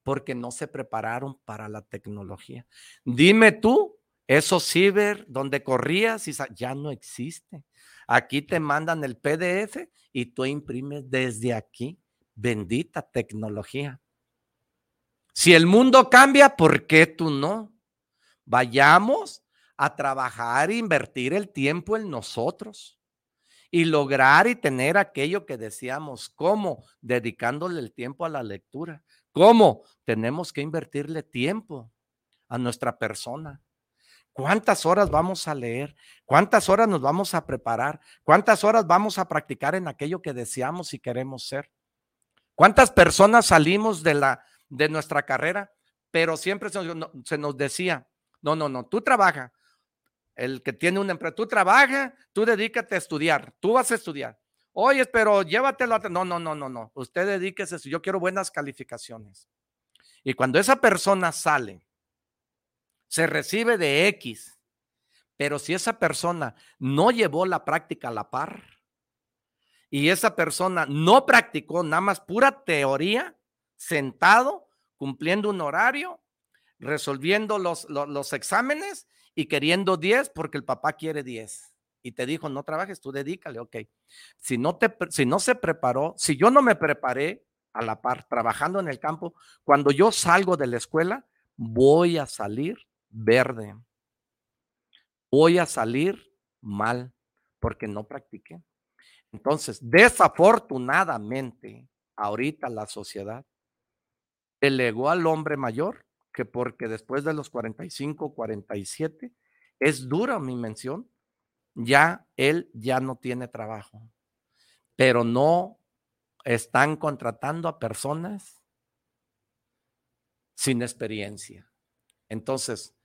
porque no se prepararon para la tecnología. Dime tú, esos ciber donde corrías y ya no existe. Aquí te mandan el PDF y tú imprimes desde aquí. Bendita tecnología. Si el mundo cambia, ¿por qué tú no? Vayamos a trabajar e invertir el tiempo en nosotros y lograr y tener aquello que decíamos. ¿Cómo? Dedicándole el tiempo a la lectura. ¿Cómo? Tenemos que invertirle tiempo a nuestra persona. ¿Cuántas horas vamos a leer? ¿Cuántas horas nos vamos a preparar? ¿Cuántas horas vamos a practicar en aquello que deseamos y queremos ser? ¿Cuántas personas salimos de la de nuestra carrera, pero siempre se, nos decía, no, no, no, tú trabaja, el que tiene una empresa, tú trabaja, tú dedícate a estudiar, tú vas a estudiar. Oye, pero llévatelo a... No, no, no, no, no, usted dedíquese, yo quiero buenas calificaciones. Y cuando esa persona sale, se recibe de X, pero si esa persona no llevó la práctica a la par y esa persona no practicó nada más pura teoría, sentado, cumpliendo un horario, resolviendo los, los, exámenes y queriendo 10 porque el papá quiere 10. Y te dijo, no trabajes, tú dedícale, ok. Si no, te, si no se preparó, si yo no me preparé a la par, trabajando en el campo, cuando yo salgo de la escuela, voy a salir verde. Voy a salir mal porque no practiqué. Entonces, desafortunadamente, ahorita la sociedad delegó al hombre mayor, que porque después de los 45, 47, es dura mi mención, ya él ya no tiene trabajo, pero no están contratando a personas sin experiencia. Entonces,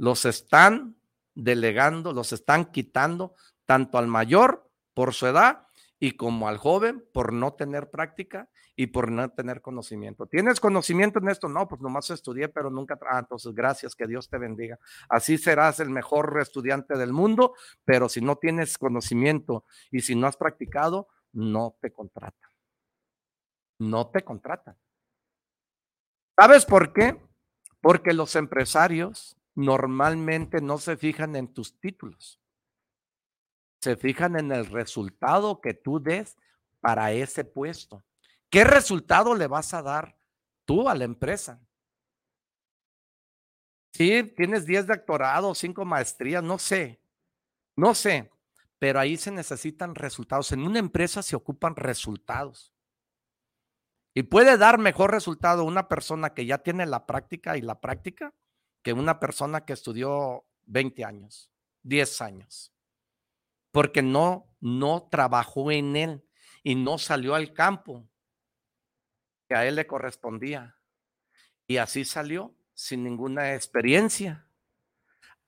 los están delegando, los están quitando tanto al mayor por su edad y como al joven por no tener práctica y por no tener conocimiento. ¿Tienes conocimiento en esto? No, pues nomás estudié, pero nunca. Ah, entonces gracias, que Dios te bendiga. Así serás el mejor estudiante del mundo, pero si no tienes conocimiento y si no has practicado, no te contratan. No te contratan. ¿Sabes por qué? Porque los empresarios normalmente no se fijan en tus títulos se fijan en el resultado que tú des para ese puesto. ¿Qué resultado le vas a dar tú a la empresa? Si tienes 10 doctorados, 5 maestrías, no sé, no sé, pero ahí se necesitan resultados. En una empresa se ocupan resultados. Y puede dar mejor resultado una persona que ya tiene la práctica y la práctica que una persona que estudió 20 años, 10 años porque no, no trabajó en él y no salió al campo que a él le correspondía. Y así salió sin ninguna experiencia.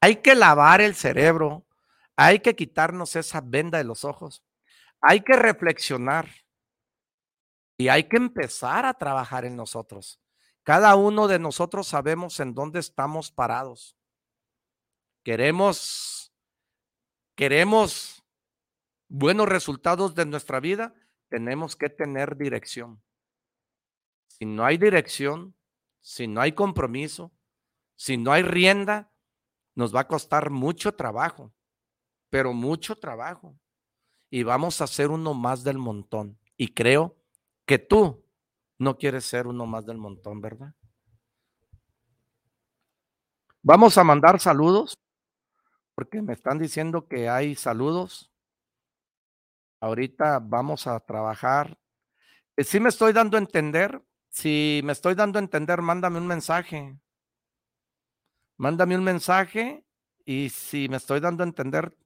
Hay que lavar el cerebro, hay que quitarnos esa venda de los ojos, hay que reflexionar y hay que empezar a trabajar en nosotros. Cada uno de nosotros sabemos en dónde estamos parados. Queremos queremos buenos resultados de nuestra vida, tenemos que tener dirección. Si no hay dirección, si no hay compromiso, si no hay rienda, nos va a costar mucho trabajo, pero mucho trabajo. Y vamos a ser uno más del montón. Y creo que tú no quieres ser uno más del montón, ¿verdad? Vamos a mandar saludos porque me están diciendo que hay saludos. Ahorita vamos a trabajar. Si sí me estoy dando a entender, si me estoy dando a entender, mándame un mensaje. Mándame un mensaje y si me estoy dando a entender,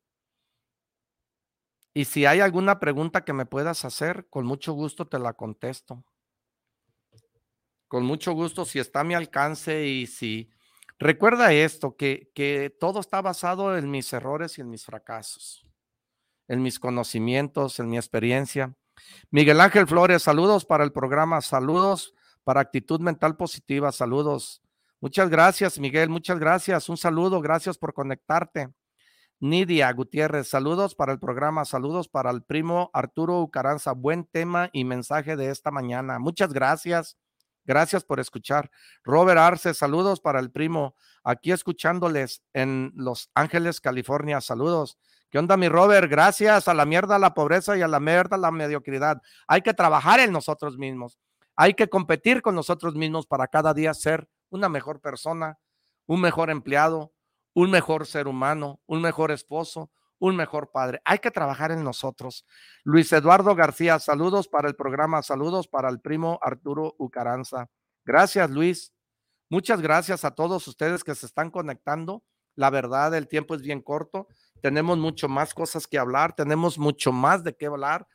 y si hay alguna pregunta que me puedas hacer, con mucho gusto te la contesto. Con mucho gusto, si está a mi alcance y si Recuerda esto, que, que todo está basado en mis errores y en mis fracasos, en mis conocimientos, en mi experiencia. Miguel Ángel Flores, saludos para el programa, saludos para actitud mental positiva, saludos. Muchas gracias, Miguel, muchas gracias. Un saludo, gracias por conectarte. Nidia Gutiérrez, saludos para el programa, saludos para el primo Arturo Ucaranza. Buen tema y mensaje de esta mañana. Muchas gracias. Gracias por escuchar. Robert Arce, saludos para el primo. Aquí escuchándoles en Los Ángeles, California. Saludos. ¿Qué onda, mi Robert? Gracias a la mierda, la pobreza y a la mierda, la mediocridad. Hay que trabajar en nosotros mismos. Hay que competir con nosotros mismos para cada día ser una mejor persona, un mejor empleado, un mejor ser humano, un mejor esposo, un mejor padre. Hay que trabajar en nosotros. Luis Eduardo García, saludos para el programa, saludos para el primo Arturo Ucaranza. Gracias, Luis. Muchas gracias a todos ustedes que se están conectando. La verdad, el tiempo es bien corto. Tenemos mucho más cosas que hablar, tenemos mucho más de qué hablar.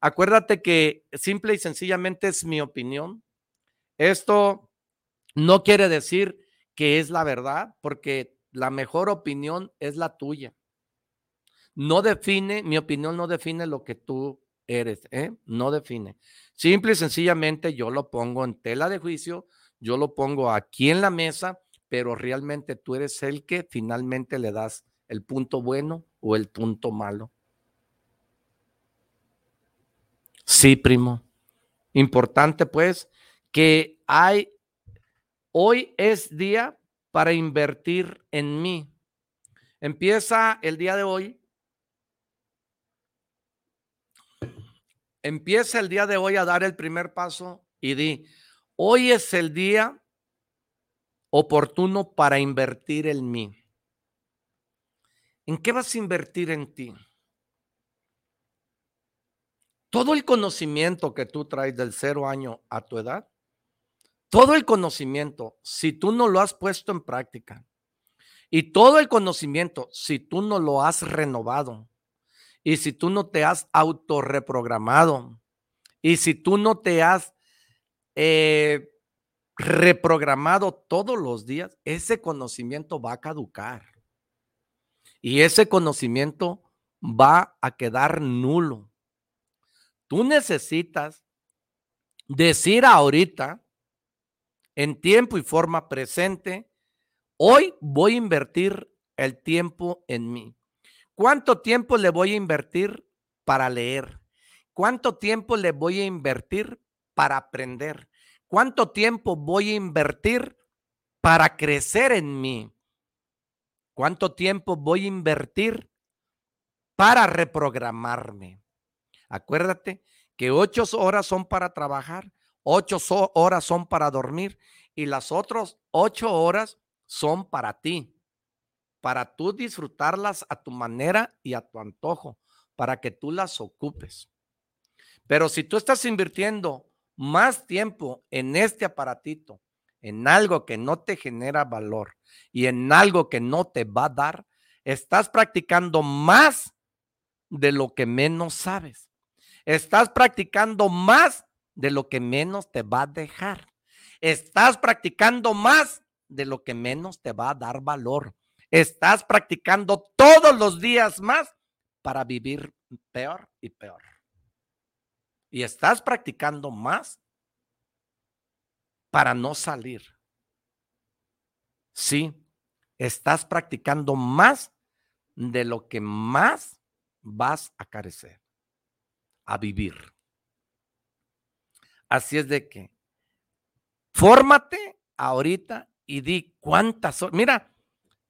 Acuérdate que simple y sencillamente es mi opinión. Esto no quiere decir que es la verdad, porque la mejor opinión es la tuya no define, mi opinión no define lo que tú eres, ¿eh? no define. Simple y sencillamente yo lo pongo en tela de juicio, yo lo pongo aquí en la mesa, pero realmente tú eres el que finalmente le das el punto bueno o el punto malo. Sí, primo. Importante pues que hay, hoy es día para invertir en mí. Empieza el día de hoy Empieza el día de hoy a dar el primer paso y di, hoy es el día oportuno para invertir en mí. ¿En qué vas a invertir en ti? Todo el conocimiento que tú traes del cero año a tu edad, todo el conocimiento, si tú no lo has puesto en práctica, y todo el conocimiento, si tú no lo has renovado, y si tú no te has autorreprogramado, y si tú no te has eh, reprogramado todos los días, ese conocimiento va a caducar. Y ese conocimiento va a quedar nulo. Tú necesitas decir ahorita, en tiempo y forma presente, hoy voy a invertir el tiempo en mí. ¿Cuánto tiempo le voy a invertir para leer? ¿Cuánto tiempo le voy a invertir para aprender? ¿Cuánto tiempo voy a invertir para crecer en mí? ¿Cuánto tiempo voy a invertir para reprogramarme? Acuérdate que ocho horas son para trabajar, ocho horas son para dormir y las otras ocho horas son para ti para tú disfrutarlas a tu manera y a tu antojo, para que tú las ocupes. Pero si tú estás invirtiendo más tiempo en este aparatito, en algo que no te genera valor y en algo que no te va a dar, estás practicando más de lo que menos sabes. Estás practicando más de lo que menos te va a dejar. Estás practicando más de lo que menos te va a dar valor estás practicando todos los días más para vivir peor y peor. Y estás practicando más para no salir. Sí, estás practicando más de lo que más vas a carecer, a vivir. Así es de que, fórmate ahorita y di cuántas horas. Mira,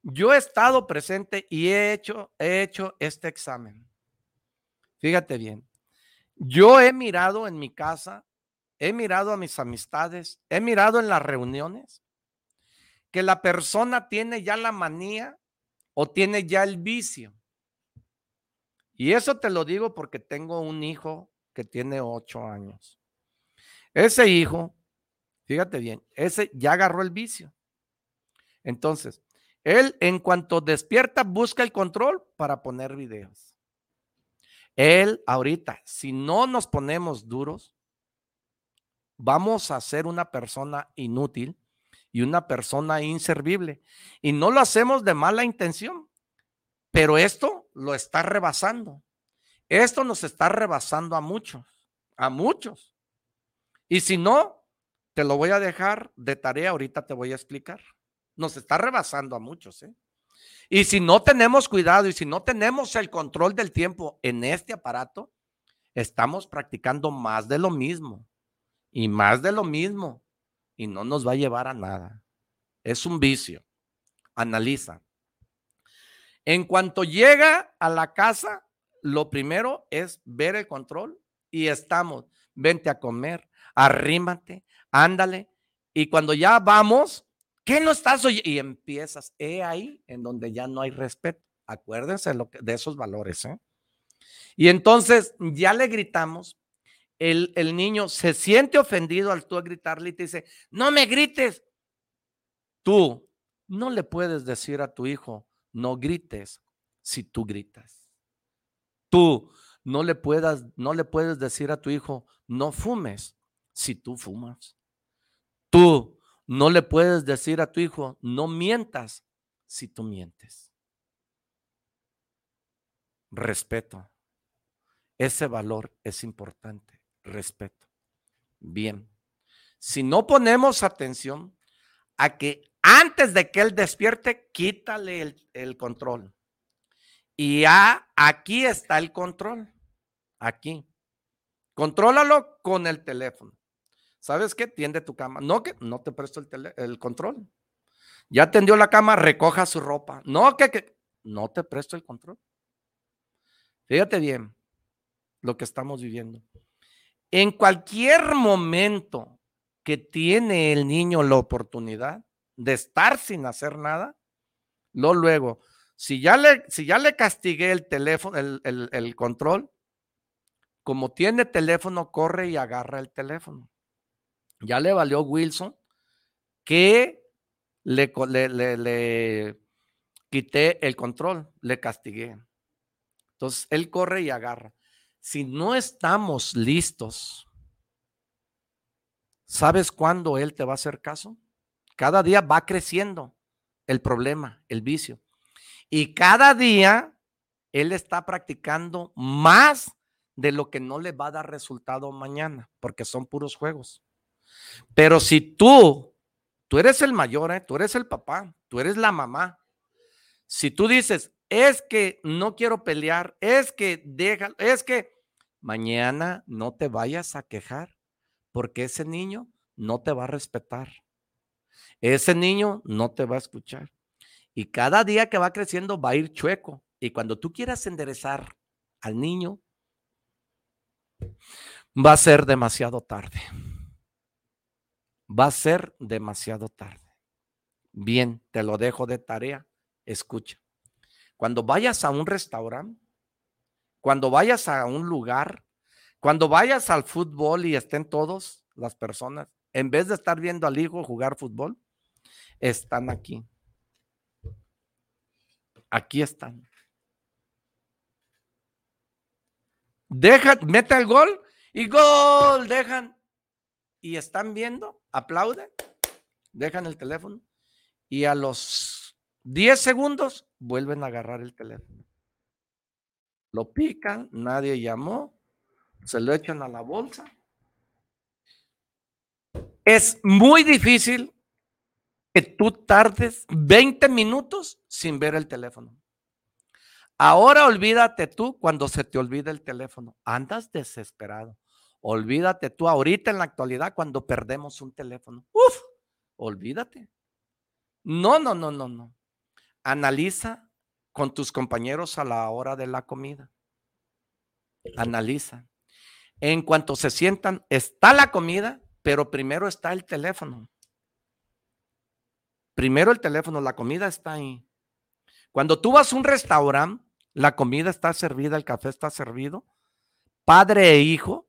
yo he estado presente y he hecho, he hecho este examen. Fíjate bien. Yo he mirado en mi casa, he mirado a mis amistades, he mirado en las reuniones que la persona tiene ya la manía o tiene ya el vicio. Y eso te lo digo porque tengo un hijo que tiene ocho años. Ese hijo, fíjate bien, ese ya agarró el vicio. Entonces, él, en cuanto despierta, busca el control para poner videos. Él, ahorita, si no nos ponemos duros, vamos a ser una persona inútil y una persona inservible. Y no lo hacemos de mala intención, pero esto lo está rebasando. Esto nos está rebasando a muchos, a muchos. Y si no, te lo voy a dejar de tarea, ahorita te voy a explicar nos está rebasando a muchos. ¿eh? Y si no tenemos cuidado y si no tenemos el control del tiempo en este aparato, estamos practicando más de lo mismo y más de lo mismo y no nos va a llevar a nada. Es un vicio. Analiza. En cuanto llega a la casa, lo primero es ver el control y estamos, vente a comer, arrímate, ándale. Y cuando ya vamos, ¿qué no estás oyendo? Y empiezas, he ahí en donde ya no hay respeto. Acuérdense de esos valores. ¿eh? Y entonces ya le gritamos, el, el, niño se siente ofendido al tú gritarle y te dice, no me grites. Tú no le puedes decir a tu hijo, no grites si tú gritas. Tú no le puedas, no le puedes decir a tu hijo, no fumes si tú fumas. Tú no le puedes decir a tu hijo, no mientas si tú mientes. Respeto. Ese valor es importante. Respeto. Bien. Si no ponemos atención a que antes de que él despierte, quítale el, control. Y ya aquí está el control. Aquí. Contrólalo con el teléfono. ¿Sabes qué? Tiende tu cama. No que no te presto el, control. Ya tendió la cama, recoja su ropa. No que, que no te presto el control. Fíjate bien lo que estamos viviendo. En cualquier momento que tiene el niño la oportunidad de estar sin hacer nada, lo luego, si ya le, si ya le castigué el teléfono, el, el, el control, como tiene teléfono, corre y agarra el teléfono. Ya le valió Wilson que le, le, le, le, quité el control, le castigué. Entonces, él corre y agarra. Si no estamos listos, ¿sabes cuándo él te va a hacer caso? Cada día va creciendo el problema, el vicio. Y cada día él está practicando más de lo que no le va a dar resultado mañana, porque son puros juegos. Pero si tú, tú eres el mayor, ¿eh? tú eres el papá, tú eres la mamá. Si tú dices, es que no quiero pelear, es que deja, es que mañana no te vayas a quejar, porque ese niño no te va a respetar. Ese niño no te va a escuchar. Y cada día que va creciendo va a ir chueco. Y cuando tú quieras enderezar al niño, va a ser demasiado tarde. Va a ser demasiado tarde. Bien, te lo dejo de tarea. Escucha. Cuando vayas a un restaurante, cuando vayas a un lugar, cuando vayas al fútbol y estén todos las personas, en vez de estar viendo al hijo jugar fútbol, están aquí. Aquí están. Dejan, mete el gol y gol, dejan. Y están viendo, aplauden, dejan el teléfono y a los 10 segundos vuelven a agarrar el teléfono. Lo pican, nadie llamó, se lo echan a la bolsa. Es muy difícil que tú tardes 20 minutos sin ver el teléfono. Ahora olvídate tú cuando se te olvida el teléfono. Andas desesperado. Olvídate tú ahorita en la actualidad cuando perdemos un teléfono. Uf, olvídate. No, no, no, no, no. Analiza con tus compañeros a la hora de la comida. Analiza. En cuanto se sientan, está la comida, pero primero está el teléfono. Primero el teléfono, la comida está ahí. Cuando tú vas a un restaurante, la comida está servida, el café está servido. Padre e hijo,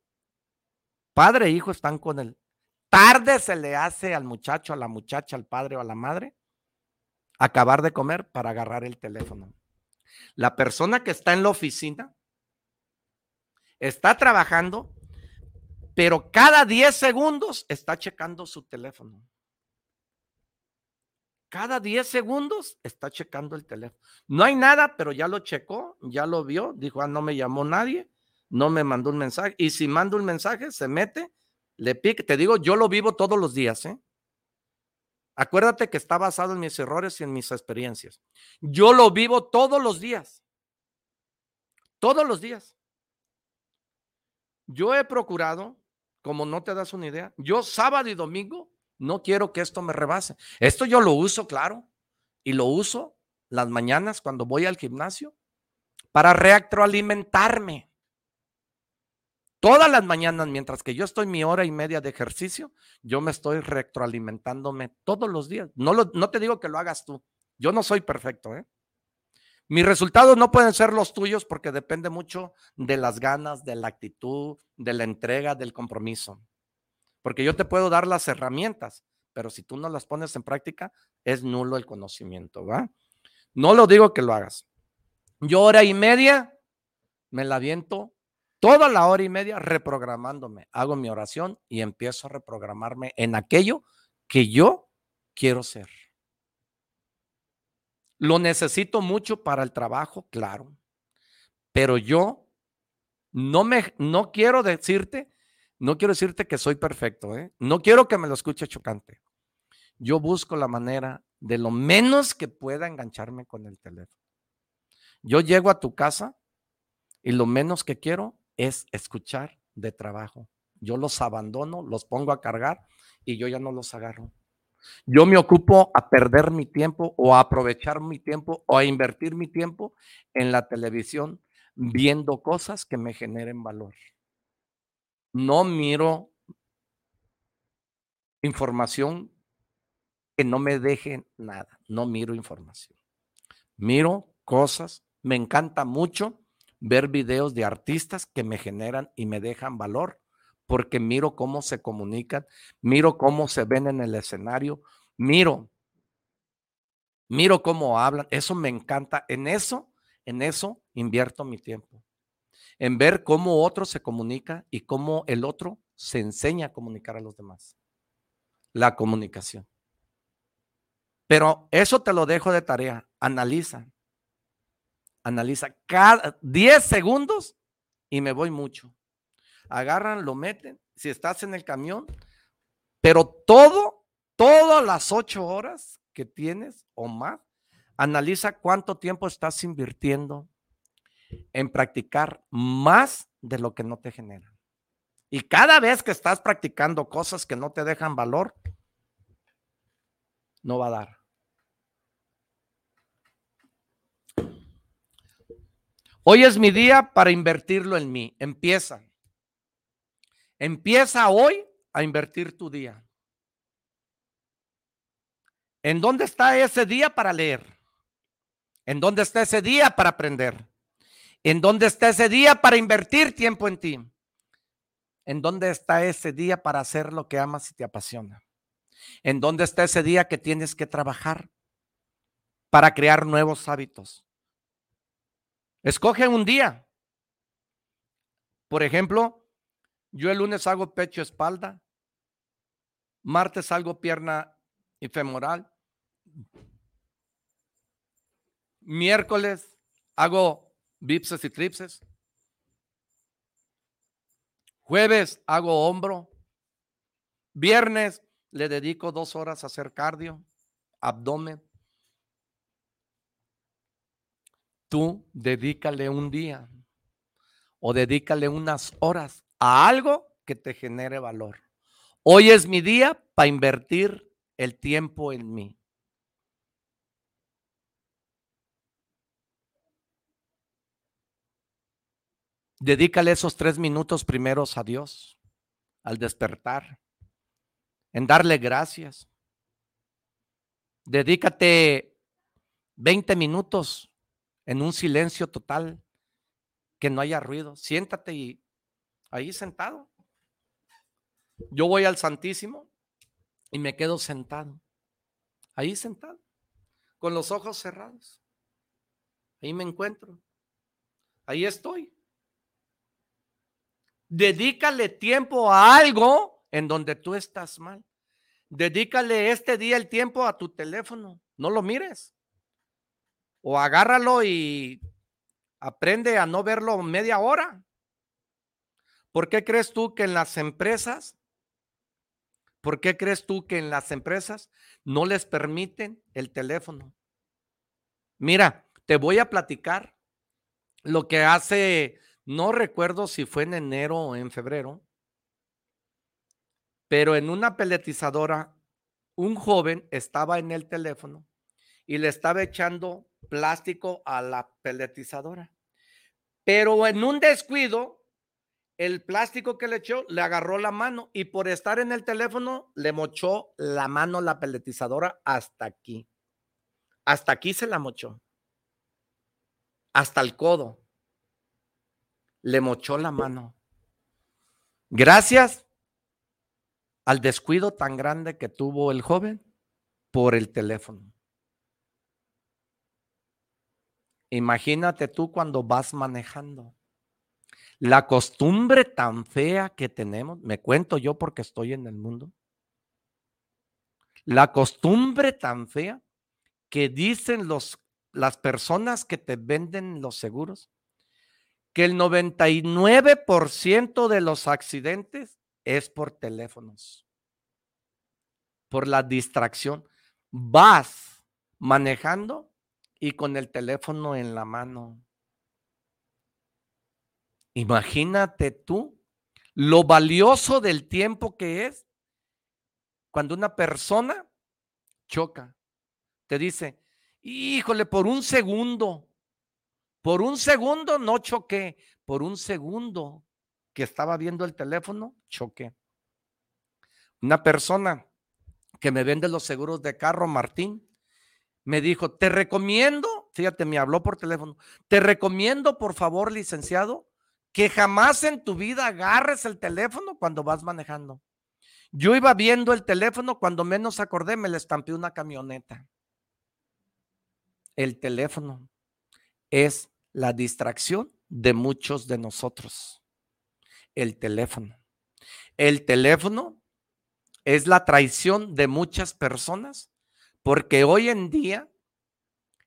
padre e hijo están con él. Tarde se le hace al muchacho, a la muchacha, al padre o a la madre acabar de comer para agarrar el teléfono. La persona que está en la oficina está trabajando, pero cada 10 segundos está checando su teléfono. Cada 10 segundos está checando el teléfono. No hay nada, pero ya lo checó, ya lo vio, dijo, ah, no me llamó nadie, no me mandó un mensaje. Y si manda un mensaje, se mete, le pique. Te digo, yo lo vivo todos los días, ¿eh? Acuérdate que está basado en mis errores y en mis experiencias. Yo lo vivo todos los días. Todos los días. Yo he procurado, como no te das una idea, yo sábado y domingo no quiero que esto me rebase. Esto yo lo uso, claro, y lo uso las mañanas cuando voy al gimnasio para retroalimentarme. Todas las mañanas, mientras que yo estoy mi hora y media de ejercicio, yo me estoy retroalimentándome todos los días. No, no te digo que lo hagas tú. Yo no soy perfecto, ¿eh? Mis resultados no pueden ser los tuyos porque depende mucho de las ganas, de la actitud, de la entrega, del compromiso. Porque yo te puedo dar las herramientas, pero si tú no las pones en práctica, es nulo el conocimiento, ¿va? No lo digo que lo hagas. Yo hora y media me la viento toda la hora y media reprogramándome. Hago mi oración y empiezo a reprogramarme en aquello que yo quiero ser. Lo necesito mucho para el trabajo, claro. Pero yo no me no quiero decirte, no quiero decirte que soy perfecto, ¿eh? No quiero que me lo escuche chocante. Yo busco la manera de lo menos que pueda engancharme con el teléfono. Yo llego a tu casa y lo menos que quiero es escuchar de trabajo. Yo los abandono, los pongo a cargar y yo ya no los agarro. Yo me ocupo a perder mi tiempo o a aprovechar mi tiempo o a invertir mi tiempo en la televisión viendo cosas que me generen valor. No miro información que no me deje nada. No miro información. Miro cosas. Me encanta mucho ver videos de artistas que me generan y me dejan valor porque miro cómo se comunican, miro cómo se ven en el escenario, miro, miro cómo hablan, eso me encanta, en eso, en eso invierto mi tiempo, en ver cómo otro se comunica y cómo el otro se enseña a comunicar a los demás. La comunicación. Pero eso te lo dejo de tarea, analiza, analiza cada 10 segundos y me voy mucho agarran, lo meten, si estás en el camión, pero todo, todas las ocho horas que tienes o más, analiza cuánto tiempo estás invirtiendo en practicar más de lo que no te genera. Y cada vez que estás practicando cosas que no te dejan valor, no va a dar. Hoy es mi día para invertirlo en mí. Empieza. Empieza hoy a invertir tu día. ¿En dónde está ese día para leer? ¿En dónde está ese día para aprender? ¿En dónde está ese día para invertir tiempo en ti? ¿En dónde está ese día para hacer lo que amas y te apasiona? ¿En dónde está ese día que tienes que trabajar para crear nuevos hábitos? Escoge un día. Por ejemplo, yo el lunes hago pecho, espalda. Martes hago pierna y femoral. Miércoles hago bíceps y tripses. Jueves hago hombro. Viernes le dedico dos horas a hacer cardio, abdomen. Tú dedícale un día o dedícale unas horas a algo que te genere valor. Hoy es mi día para invertir el tiempo en mí. Dedícale esos tres minutos primeros a Dios, al despertar, en darle gracias. Dedícate 20 minutos en un silencio total, que no haya ruido. Siéntate y ahí sentado. Yo voy al Santísimo y me quedo sentado. Ahí sentado, con los ojos cerrados. Ahí me encuentro. Ahí estoy. Dedícale tiempo a algo en donde tú estás mal. Dedícale este día el tiempo a tu teléfono. No lo mires. O agárralo y aprende a no verlo media hora. ¿Por qué crees tú que en las empresas ¿Por qué crees tú que en las empresas no les permiten el teléfono? Mira, te voy a platicar lo que hace, no recuerdo si fue en enero o en febrero, pero en una peletizadora, un joven estaba en el teléfono y le estaba echando plástico a la peletizadora. Pero en un descuido, el plástico que le echó le agarró la mano y por estar en el teléfono le mochó la mano la peletizadora hasta aquí. Hasta aquí se la mochó. Hasta el codo. Le mochó la mano. Gracias al descuido tan grande que tuvo el joven por el teléfono. Imagínate tú cuando vas manejando. La costumbre tan fea que tenemos, me cuento yo porque estoy en el mundo. La costumbre tan fea que dicen los, las personas que te venden los seguros, que el 99% de los accidentes es por teléfonos, por la distracción. Vas manejando y con el teléfono en la mano. Imagínate tú lo valioso del tiempo que es cuando una persona choca. Te dice, híjole, por un segundo, por un segundo no choqué, por un segundo que estaba viendo el teléfono, choqué. Una persona que me vende los seguros de carro, Martín, me dijo, te recomiendo, fíjate, me habló por teléfono, te recomiendo, por favor, licenciado, que jamás en tu vida agarres el teléfono cuando vas manejando. Yo iba viendo el teléfono, cuando menos acordé, me le estampé una camioneta. El teléfono es la distracción de muchos de nosotros el teléfono. El teléfono es la traición de muchas personas porque hoy en día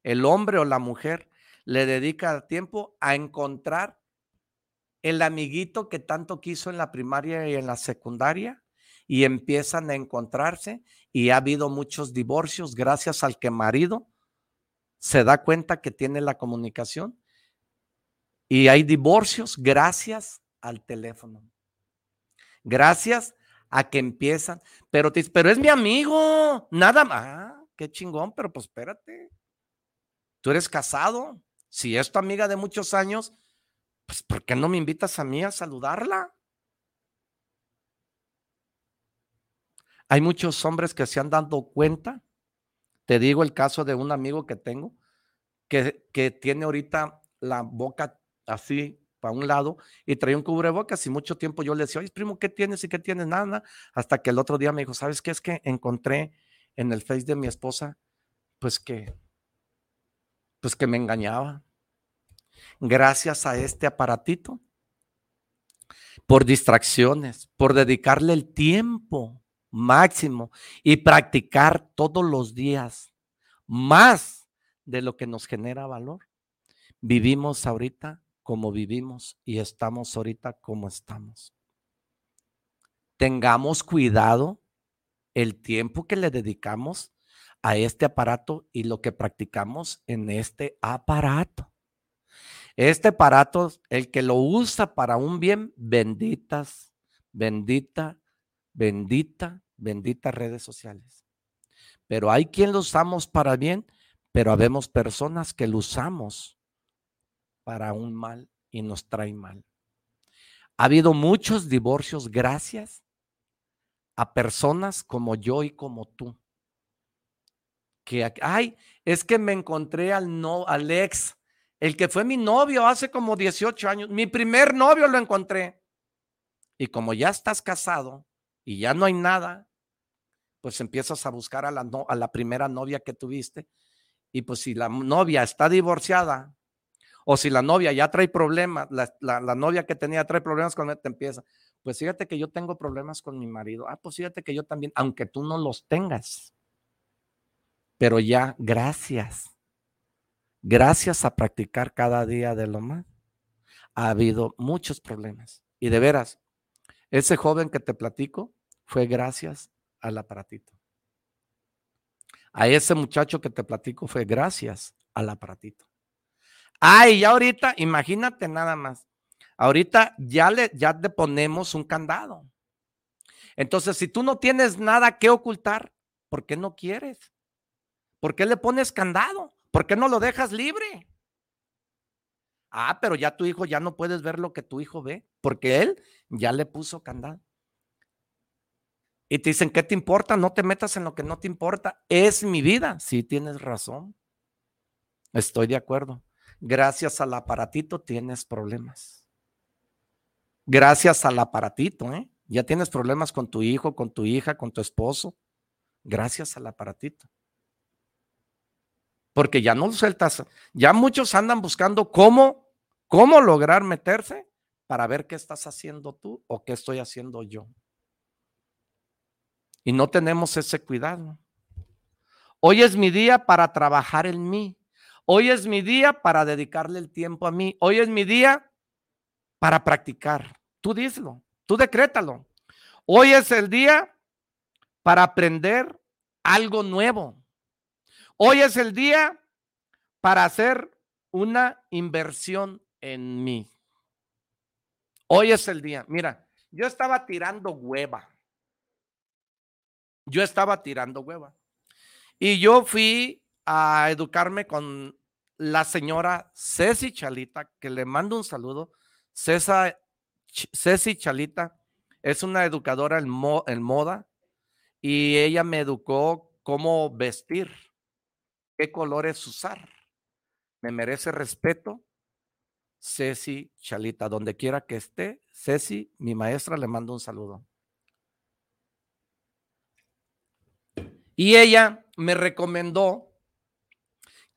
el hombre o la mujer le dedica tiempo a encontrar el amiguito que tanto quiso en la primaria y en la secundaria y empiezan a encontrarse y ha habido muchos divorcios gracias al que marido se da cuenta que tiene la comunicación y hay divorcios gracias al teléfono. Gracias a que empiezan, pero, pero es mi amigo, nada más. Qué chingón, pero pues espérate. Tú eres casado. Si es tu amiga de muchos años, pues ¿por qué no me invitas a mí a saludarla? Hay muchos hombres que se han dado cuenta. Te digo el caso de un amigo que tengo, que, que tiene ahorita la boca así para un lado y traía un cubrebocas y mucho tiempo yo le decía, oye, primo, ¿qué tienes y qué tienes? Nada, hasta que el otro día me dijo, ¿sabes qué? Es que encontré en el face de mi esposa, pues que, pues que me engañaba. Gracias a este aparatito, por distracciones, por dedicarle el tiempo máximo y practicar todos los días más de lo que nos genera valor. Vivimos ahorita como vivimos y estamos ahorita como estamos. Tengamos cuidado el tiempo que le dedicamos a este aparato y lo que practicamos en este aparato. Este aparato, el que lo usa para un bien, benditas, bendita, bendita, benditas redes sociales. Pero hay quien lo usamos para bien, pero habemos personas que lo usamos para un mal y nos trae mal. Ha habido muchos divorcios gracias a personas como yo y como tú. Que, ay, es que me encontré al, no, al ex, el que fue mi novio hace como 18 años, mi primer novio lo encontré. Y como ya estás casado y ya no hay nada, pues empiezas a buscar a la, a la primera novia que tuviste. Y pues si la novia está divorciada o si la novia ya trae problemas, la, novia que tenía trae problemas con él, te empieza. Pues fíjate que yo tengo problemas con mi marido. Ah, pues fíjate que yo también, aunque tú no los tengas. Pero ya, gracias. Gracias a practicar cada día de lo más, ha habido muchos problemas. Y de veras, ese joven que te platico fue gracias al aparatito. A ese muchacho que te platico fue gracias al aparatito. Ay, ya ahorita, imagínate nada más. Ahorita ya le, ya te ponemos un candado. Entonces, si tú no tienes nada que ocultar, ¿por qué no quieres? ¿Por qué le pones candado? ¿Por qué no lo dejas libre? Ah, pero ya tu hijo ya no puedes ver lo que tu hijo ve, porque él ya le puso candado. Y te dicen, ¿qué te importa? No te metas en lo que no te importa. Es mi vida. Sí, tienes razón. Estoy de acuerdo. Gracias al aparatito tienes problemas. Gracias al aparatito, ¿eh? Ya tienes problemas con tu hijo, con tu hija, con tu esposo. Gracias al aparatito. Porque ya no lo sueltas. Ya muchos andan buscando cómo, cómo lograr meterse para ver qué estás haciendo tú o qué estoy haciendo yo. Y no tenemos ese cuidado. Hoy es mi día para trabajar en mí. Hoy es mi día para dedicarle el tiempo a mí. Hoy es mi día para practicar. Tú díselo, tú decrétalo. Hoy es el día para aprender algo nuevo. Hoy es el día para hacer una inversión en mí. Hoy es el día. Mira, yo estaba tirando hueva. Yo estaba tirando hueva. Y yo fui a educarme con la señora Ceci Chalita, que le mando un saludo. Ceci Chalita es una educadora en, en moda y ella me educó cómo vestir, qué colores usar. Me merece respeto. Ceci Chalita, donde quiera que esté, Ceci, mi maestra, le mando un saludo. Y ella me recomendó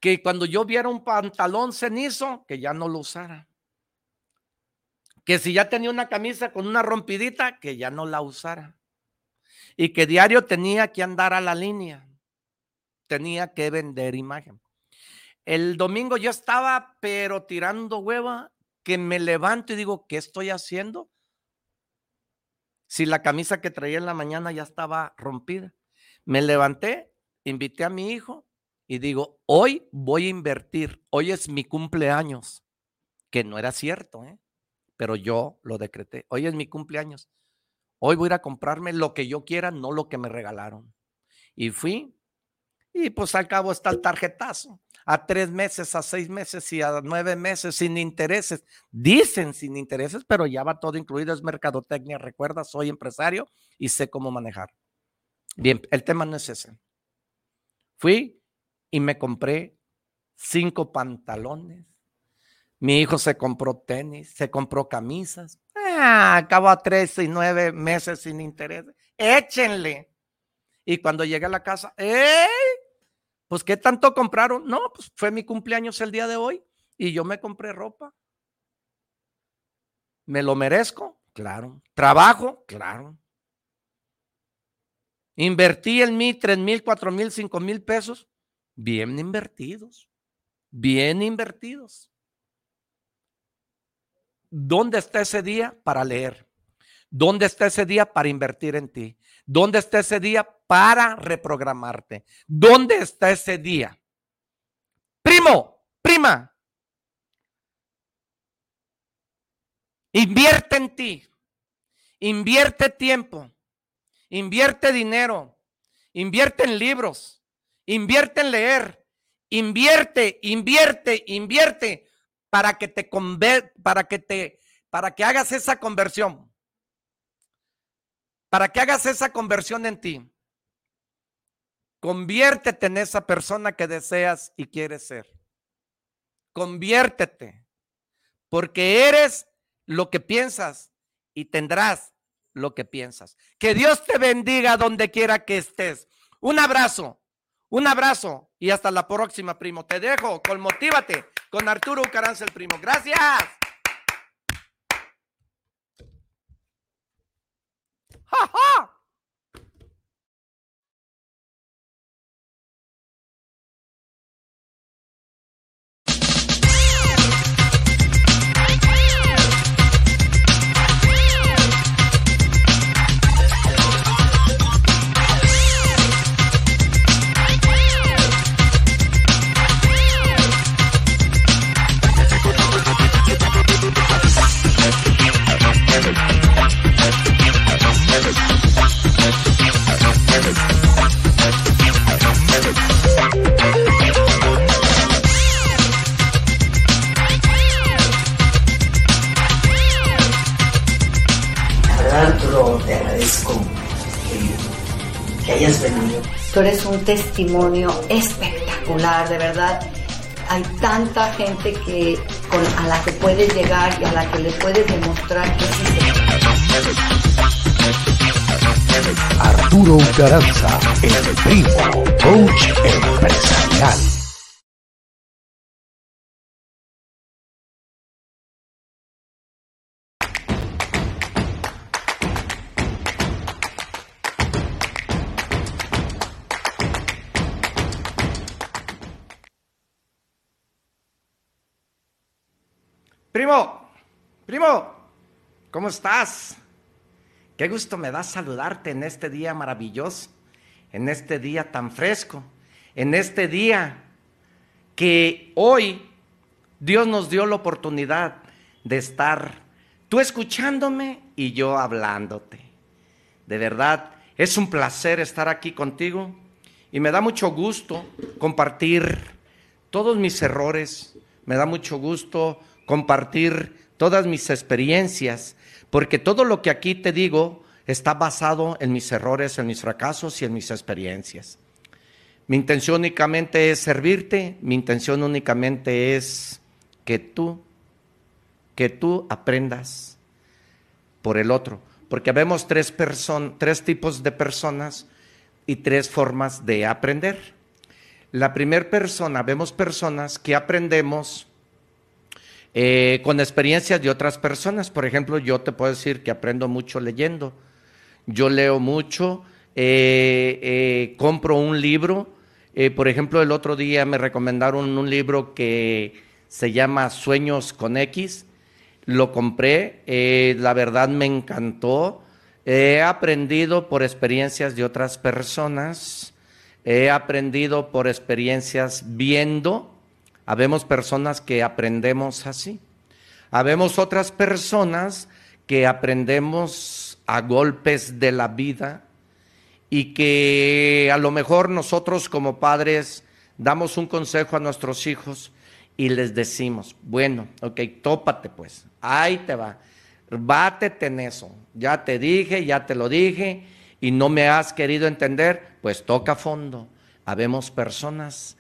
que cuando yo viera un pantalón cenizo, que ya no lo usara. Que si ya tenía una camisa con una rompidita, que ya no la usara. Y que diario tenía que andar a la línea. Tenía que vender imagen. El domingo yo estaba, pero tirando hueva, que me levanto y digo, ¿qué estoy haciendo? Si la camisa que traía en la mañana ya estaba rompida. Me levanté, invité a mi hijo y digo, hoy voy a invertir, hoy es mi cumpleaños, que no era cierto, ¿eh? Pero yo lo decreté, hoy es mi cumpleaños, hoy voy a ir a comprarme lo que yo quiera, no lo que me regalaron. Y fui, y pues al cabo está el tarjetazo, a tres meses, a seis meses y a nueve meses sin intereses. Dicen sin intereses, pero ya va todo incluido, es mercadotecnia. Recuerda, soy empresario y sé cómo manejar. Bien, el tema no es ese. Fui y me compré cinco pantalones. Mi hijo se compró tenis, se compró camisas. Ah, acabo a tres y nueve meses sin interés. Échenle. Y cuando llegué a la casa, ¡eh! Pues, ¿qué tanto compraron? No, pues fue mi cumpleaños el día de hoy y yo me compré ropa. ¿Me lo merezco? Claro. ¿Trabajo? Claro. Invertí en mí tres mil, cuatro mil, cinco mil pesos. Bien invertidos. Bien invertidos. ¿Dónde está ese día para leer? ¿Dónde está ese día para invertir en ti? ¿Dónde está ese día para reprogramarte? ¿Dónde está ese día? Primo, prima, invierte en ti, invierte tiempo, invierte dinero, invierte en libros, invierte en leer, invierte, invierte, invierte para que te para que te para que hagas esa conversión. Para que hagas esa conversión en ti. Conviértete en esa persona que deseas y quieres ser. Conviértete, porque eres lo que piensas y tendrás lo que piensas. Que Dios te bendiga donde quiera que estés. Un abrazo, un abrazo y hasta la próxima, primo. Te dejo con Motívate con Arturo Caranza, el primo. Gracias. ¡Ja, ja! Tú eres un testimonio espectacular, de verdad. Hay tanta gente que con, a la que puedes llegar y a la que le puedes demostrar que sí se Arturo Garanza, el primo, coach empresarial. Primo, primo, ¿cómo estás? Qué gusto me da saludarte en este día maravilloso, en este día tan fresco, en este día que hoy Dios nos dio la oportunidad de estar tú escuchándome y yo hablándote. De verdad, es un placer estar aquí contigo y me da mucho gusto compartir todos mis errores, me da mucho gusto compartir todas mis experiencias, porque todo lo que aquí te digo está basado en mis errores, en mis fracasos y en mis experiencias. Mi intención únicamente es servirte, mi intención únicamente es que tú, que tú aprendas por el otro, porque vemos tres, tres tipos de personas y tres formas de aprender. La primera persona, vemos personas que aprendemos eh, con experiencias de otras personas. Por ejemplo, yo te puedo decir que aprendo mucho leyendo. Yo leo mucho, eh, eh, compro un libro. por ejemplo, el otro día me recomendaron un libro que se llama Sueños con X. Lo compré, la verdad me encantó. He aprendido por experiencias de otras personas. He aprendido por experiencias viendo Habemos personas que aprendemos así. Habemos otras personas que aprendemos a golpes de la vida y que a lo mejor nosotros como padres damos un consejo a nuestros hijos y les decimos, bueno, ok, tópate pues, ahí te va, bátete en eso, ya te dije, ya te lo dije y no me has querido entender, pues toca fondo. Habemos personas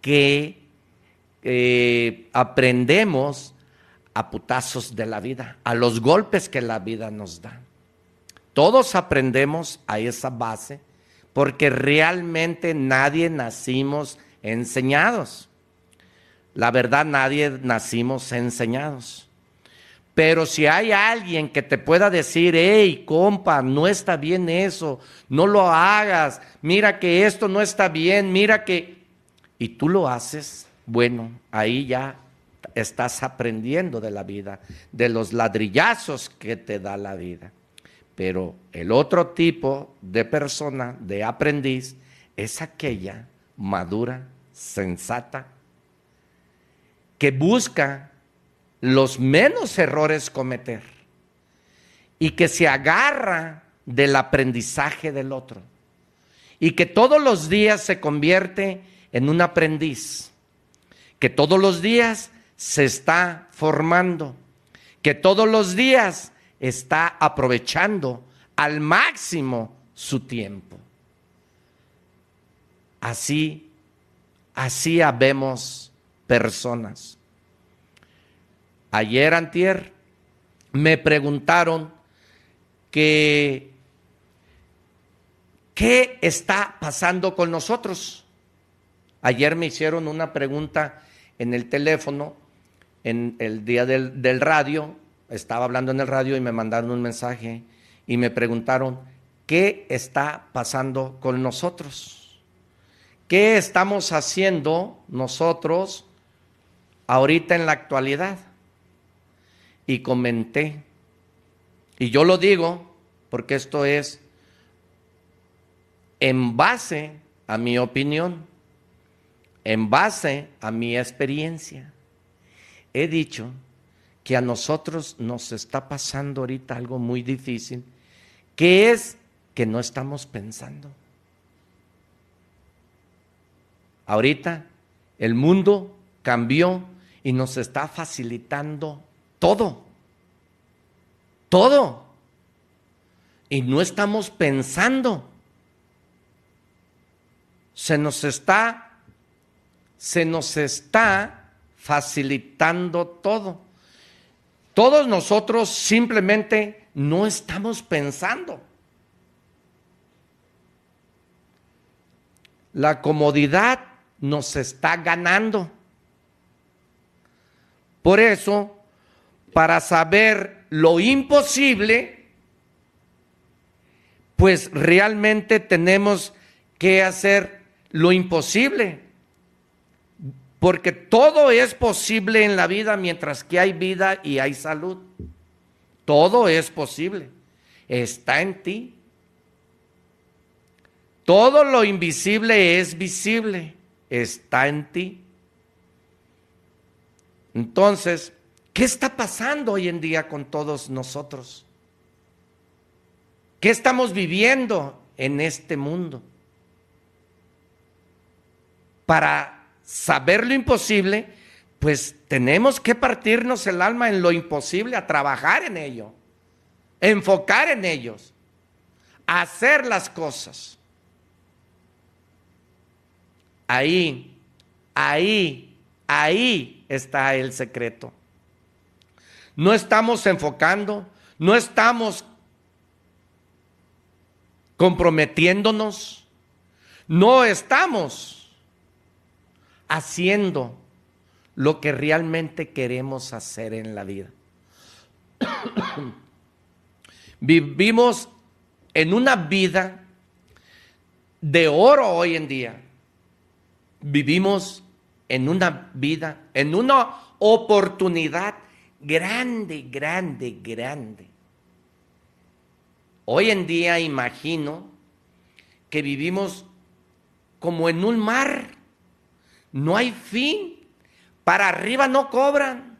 que eh, aprendemos a putazos de la vida, a los golpes que la vida nos da. Todos aprendemos a esa base porque realmente nadie nacimos enseñados. La verdad, nadie nacimos enseñados. Pero si hay alguien que te pueda decir, hey, compa, no está bien eso, no lo hagas, mira que esto no está bien, mira que... Y tú lo haces, bueno, ahí ya estás aprendiendo de la vida, de los ladrillazos que te da la vida. Pero el otro tipo de persona, de aprendiz, es aquella madura, sensata, que busca los menos errores cometer y que se agarra del aprendizaje del otro y que todos los días se convierte en un aprendiz que todos los días se está formando, que todos los días está aprovechando al máximo su tiempo. Así, así habemos personas. Ayer, antier, me preguntaron que qué está pasando con nosotros. Ayer me hicieron una pregunta en el teléfono, en el día del, radio, estaba hablando en el radio y me mandaron un mensaje y me preguntaron, ¿qué está pasando con nosotros? ¿Qué estamos haciendo nosotros ahorita en la actualidad? Y comenté, y yo lo digo porque esto es en base a mi opinión en base a mi experiencia, he dicho que a nosotros nos está pasando ahorita algo muy difícil, que es que no estamos pensando. Ahorita el mundo cambió y nos está facilitando todo. Todo. Y no estamos pensando. se nos está, se nos está facilitando todo. Todos nosotros simplemente no estamos pensando. La comodidad nos está ganando. Por eso, para saber lo imposible, pues realmente tenemos que hacer lo imposible. Porque todo es posible en la vida mientras que hay vida y hay salud. Todo es posible. Está en ti. Todo lo invisible es visible. Está en ti. Entonces, ¿qué está pasando hoy en día con todos nosotros? ¿Qué estamos viviendo en este mundo? Para saber lo imposible, pues tenemos que partirnos el alma en lo imposible, a trabajar en ello, enfocar en ellos, hacer las cosas. Ahí, ahí, ahí está el secreto. No estamos enfocando, no estamos comprometiéndonos, no estamos haciendo lo que realmente queremos hacer en la vida. Vivimos en una vida de oro hoy en día vivimos en una vida, en una oportunidad grande, grande, grande. Hoy en día imagino que vivimos como en un mar. No hay fin. Para arriba no cobran.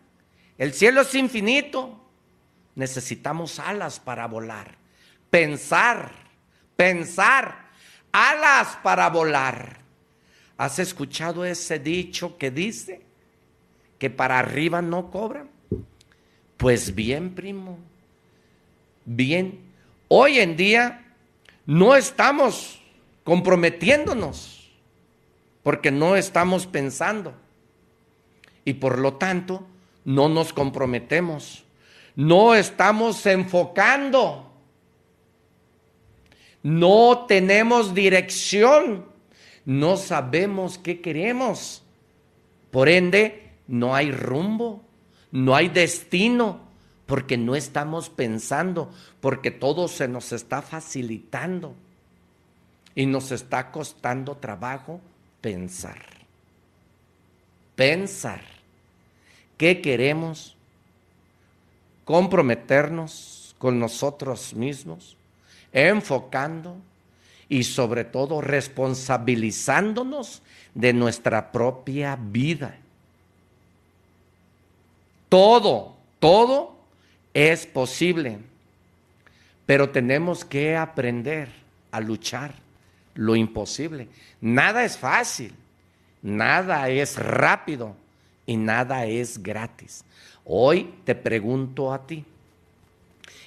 El cielo es infinito. Necesitamos alas para volar. Pensar, pensar, alas para volar. ¿Has escuchado ese dicho que dice que para arriba no cobran? Pues bien, primo, bien. Hoy en día no estamos comprometiéndonos porque no estamos pensando y por lo tanto no nos comprometemos. No estamos enfocando. No tenemos dirección no sabemos qué queremos. Por ende, no hay rumbo, no hay destino, porque no estamos pensando, porque todo se nos está facilitando y nos está costando trabajo pensar. Pensar. Qué queremos, comprometernos con nosotros mismos, enfocando y sobre todo responsabilizándonos de nuestra propia vida. Todo, todo es posible, pero tenemos que aprender a luchar lo imposible. Nada es fácil, nada es rápido y nada es gratis. Hoy te pregunto a ti,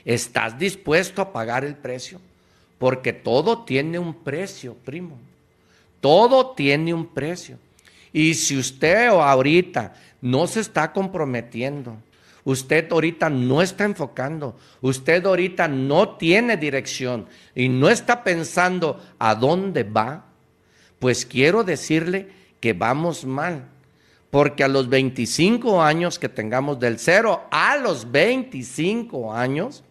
¿estás dispuesto a pagar el precio? Porque todo tiene un precio, primo. Todo tiene un precio. Y si usted ahorita no se está comprometiendo, usted ahorita no está enfocando, usted ahorita no tiene dirección y no está pensando a dónde va, pues quiero decirle que vamos mal. Porque a los 25 años que tengamos del cero a los 25 años,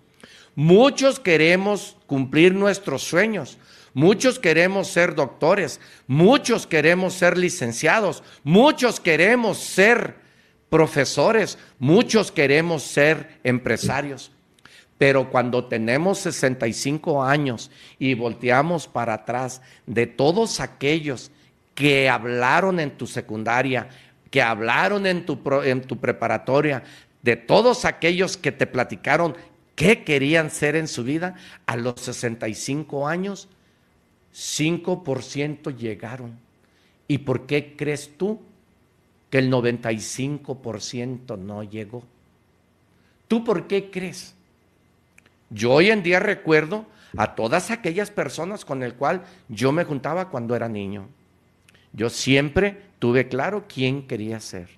Muchos queremos cumplir nuestros sueños. Muchos queremos ser doctores, muchos queremos ser licenciados, muchos queremos ser profesores, muchos queremos ser empresarios. Pero cuando tenemos 65 años y volteamos para atrás de todos aquellos que hablaron en tu secundaria, que hablaron en tu, en tu preparatoria, de todos aquellos que te platicaron ¿Qué querían ser en su vida? A los 65 años, 5% llegaron. ¿Y por qué crees tú que el 95% no llegó? ¿Tú por qué crees? Yo hoy en día recuerdo a todas aquellas personas con el cual yo me juntaba cuando era niño. Yo siempre tuve claro quién quería ser.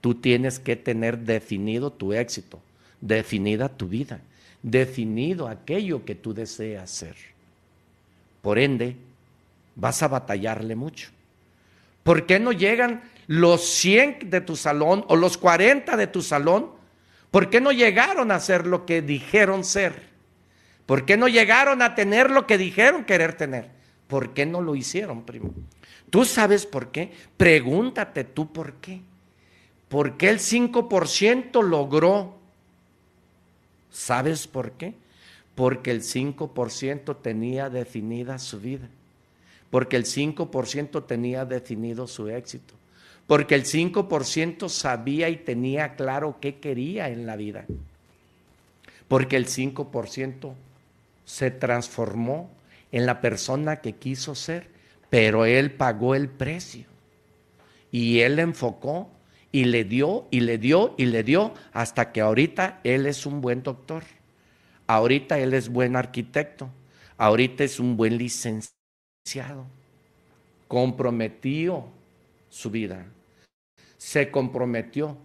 Tú tienes que tener definido tu éxito, definida tu vida, definido aquello que tú deseas ser. Por ende, vas a batallarle mucho. ¿Por qué no llegan los 100 de tu salón o los 40 de tu salón? ¿Por qué no llegaron a ser lo que dijeron ser? ¿Por qué no llegaron a tener lo que dijeron querer tener? ¿Por qué no lo hicieron, primo? ¿Tú sabes por qué? Pregúntate tú por qué. ¿Por qué el 5% logró? ¿Sabes por qué? Porque el 5% tenía definida su vida. Porque el 5% tenía definido su éxito. Porque el 5% sabía y tenía claro qué quería en la vida. Porque el 5% se transformó en la persona que quiso ser, pero él pagó el precio. Y él enfocó y le dio y le dio y le dio hasta que ahorita él es un buen doctor. Ahorita él es buen arquitecto. Ahorita es un buen licenciado. Comprometió su vida. Se comprometió.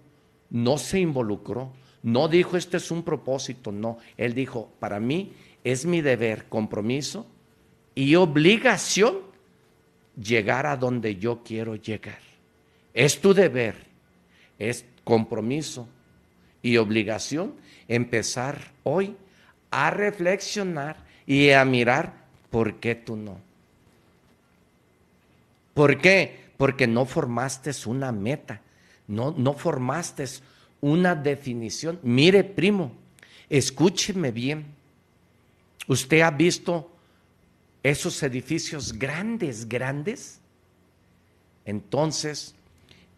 No se involucró. No dijo, este es un propósito. No. Él dijo, para mí es mi deber, compromiso y obligación llegar a donde yo quiero llegar. Es tu deber, es compromiso y obligación empezar hoy a reflexionar y a mirar por qué tú no. ¿Por qué? Porque no formaste una meta, no, no formaste una definición. Mire, primo, escúcheme bien. ¿Usted ha visto esos edificios grandes, grandes? Entonces,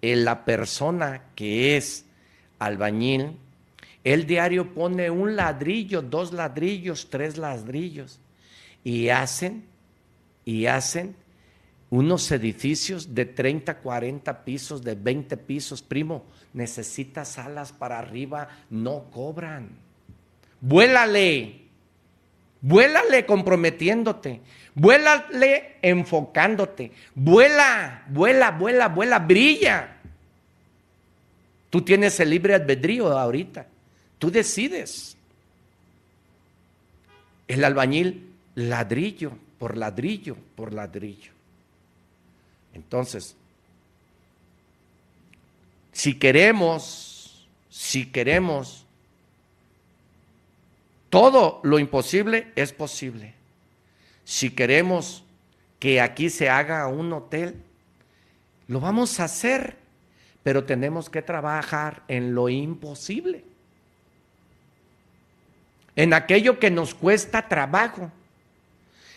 la persona que es albañil, el diario pone un ladrillo, dos ladrillos, tres ladrillos y hacen, y hacen unos edificios de 30, 40 pisos, de 20 pisos. Primo, necesitas alas para arriba, no cobran. Vuélale, vuélale comprometiéndote, vuélale enfocándote, vuela, vuela, vuela, vuela, brilla. Tú tienes el libre albedrío ahorita. Tú decides. El albañil, ladrillo por ladrillo por ladrillo. Entonces, si queremos, si queremos, todo lo imposible es posible. Si queremos que aquí se haga un hotel, lo vamos a hacer pero tenemos que trabajar en lo imposible, en aquello que nos cuesta trabajo,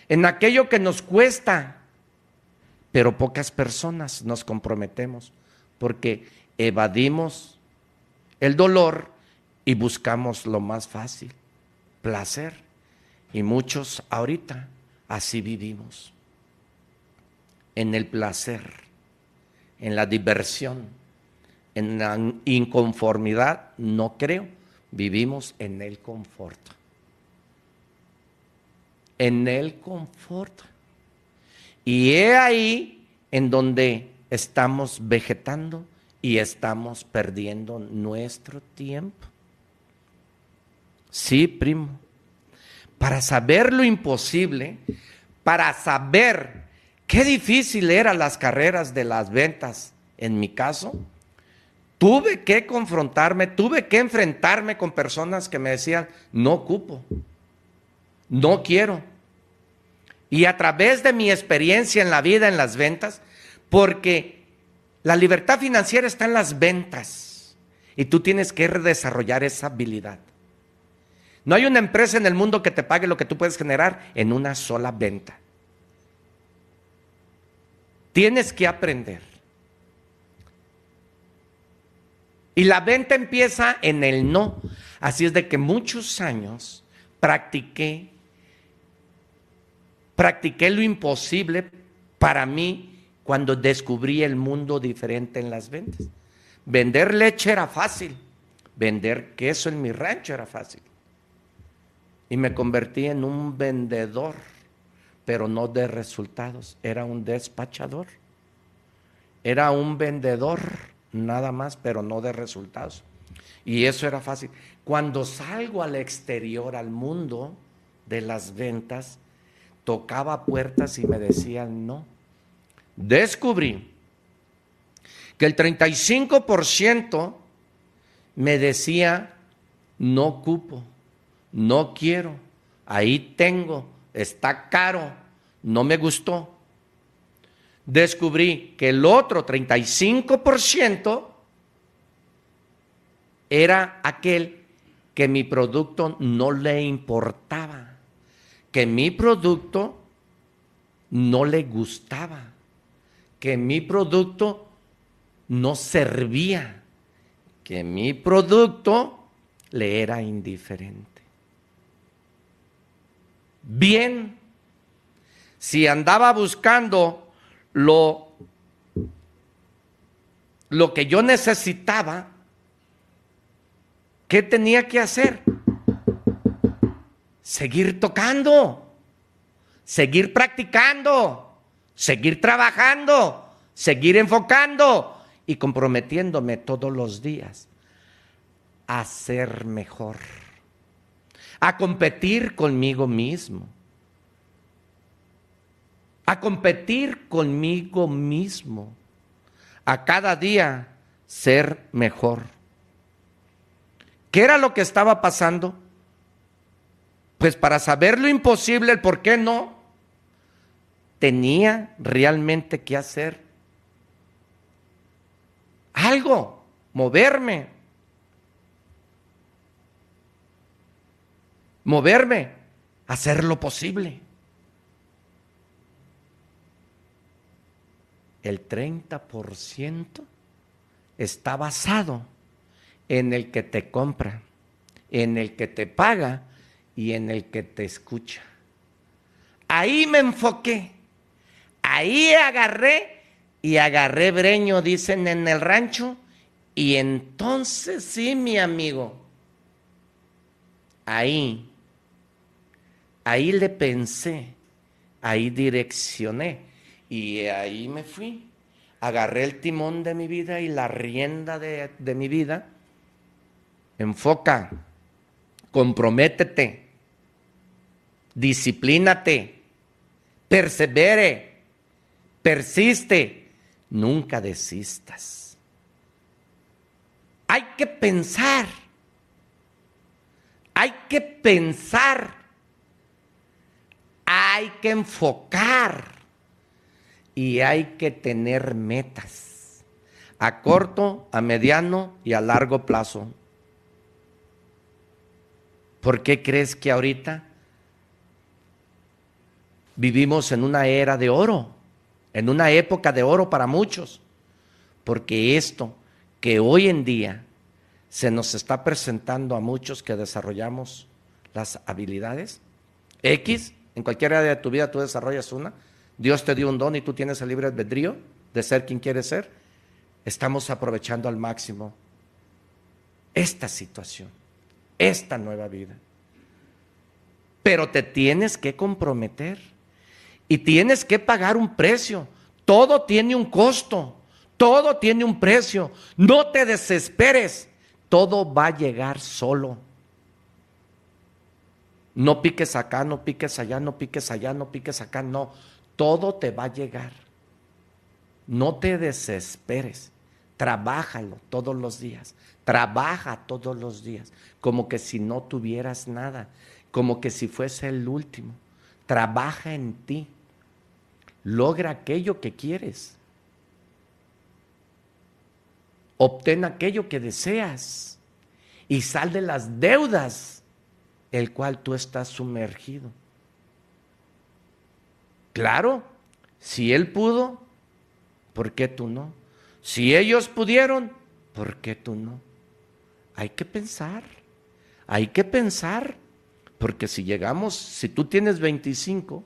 en aquello que nos cuesta, pero pocas personas nos comprometemos porque evadimos el dolor y buscamos lo más fácil, placer. Y muchos ahorita así vivimos, en el placer, en la diversión en la inconformidad, no creo. Vivimos en el confort. En el confort. Y he ahí en donde estamos vegetando y estamos perdiendo nuestro tiempo. Sí, primo. Para saber lo imposible, para saber qué difícil eran las carreras de las ventas, en mi caso, Tuve que confrontarme, tuve que enfrentarme con personas que me decían, no ocupo, no quiero. Y a través de mi experiencia en la vida, en las ventas, porque la libertad financiera está en las ventas y tú tienes que desarrollar esa habilidad. No hay una empresa en el mundo que te pague lo que tú puedes generar en una sola venta. Tienes que aprender. Y la venta empieza en el no. Así es de que muchos años practiqué, practiqué lo imposible para mí cuando descubrí el mundo diferente en las ventas. Vender leche era fácil, vender queso en mi rancho era fácil. Y me convertí en un vendedor, pero no de resultados, era un despachador. era un vendedor nada más, pero no de resultados. Y eso era fácil. Cuando salgo al exterior, al mundo de las ventas, tocaba puertas y me decían no. Descubrí que el 35% me decía no cupo, no quiero, ahí tengo, está caro, no me gustó. Descubrí que el otro 35% era aquel que mi producto no le importaba, que mi producto no le gustaba, que mi producto no servía, que mi producto le era indiferente. Bien, si andaba buscando lo, lo que yo necesitaba, ¿qué tenía que hacer? Seguir tocando, seguir practicando, seguir trabajando, seguir enfocando y comprometiéndome todos los días a ser mejor, a competir conmigo mismo, a competir conmigo mismo, a cada día ser mejor. ¿Qué era lo que estaba pasando? Pues para saber lo imposible, el por qué no, tenía realmente que hacer algo, moverme. Moverme, hacer lo posible. El 30% está basado en el que te compra, en el que te paga y en el que te escucha. Ahí me enfoqué, ahí agarré y agarré breño, dicen en el rancho, y entonces sí, mi amigo, ahí, ahí le pensé, ahí direccioné, y ahí me fui. Agarré el timón de mi vida y la rienda de, de mi vida. Enfoca, comprométete, disciplínate, persevere, persiste. Nunca desistas. Hay que pensar, hay que pensar, hay que enfocar. Y hay que tener metas. A corto, a mediano y a largo plazo. ¿Por qué crees que ahorita vivimos en una era de oro? en una época de oro para muchos, porque esto que hoy en día se nos está presentando a muchos que desarrollamos las habilidades, X, en cualquier área de tu vida tú desarrollas una, Dios te dio un don y tú tienes el libre albedrío de ser quien quieres ser, estamos aprovechando al máximo esta situación, esta nueva vida. Pero te tienes que comprometer y tienes que pagar un precio. Todo tiene un costo, todo tiene un precio. No te desesperes, todo va a llegar solo. No piques acá, no piques allá, no piques allá, no piques acá, no. Todo te va a llegar. No te desesperes. Trabájalo todos los días. Trabaja todos los días. Como que si no tuvieras nada. Como que si fuese el último. Trabaja en ti logra aquello que quieres. Obtén aquello que deseas y sal de las deudas el cual tú estás sumergido. Claro, si él pudo, ¿por qué tú no? Si ellos pudieron, ¿por qué tú no? Hay que pensar, hay que pensar, porque si llegamos, si tú tienes 25,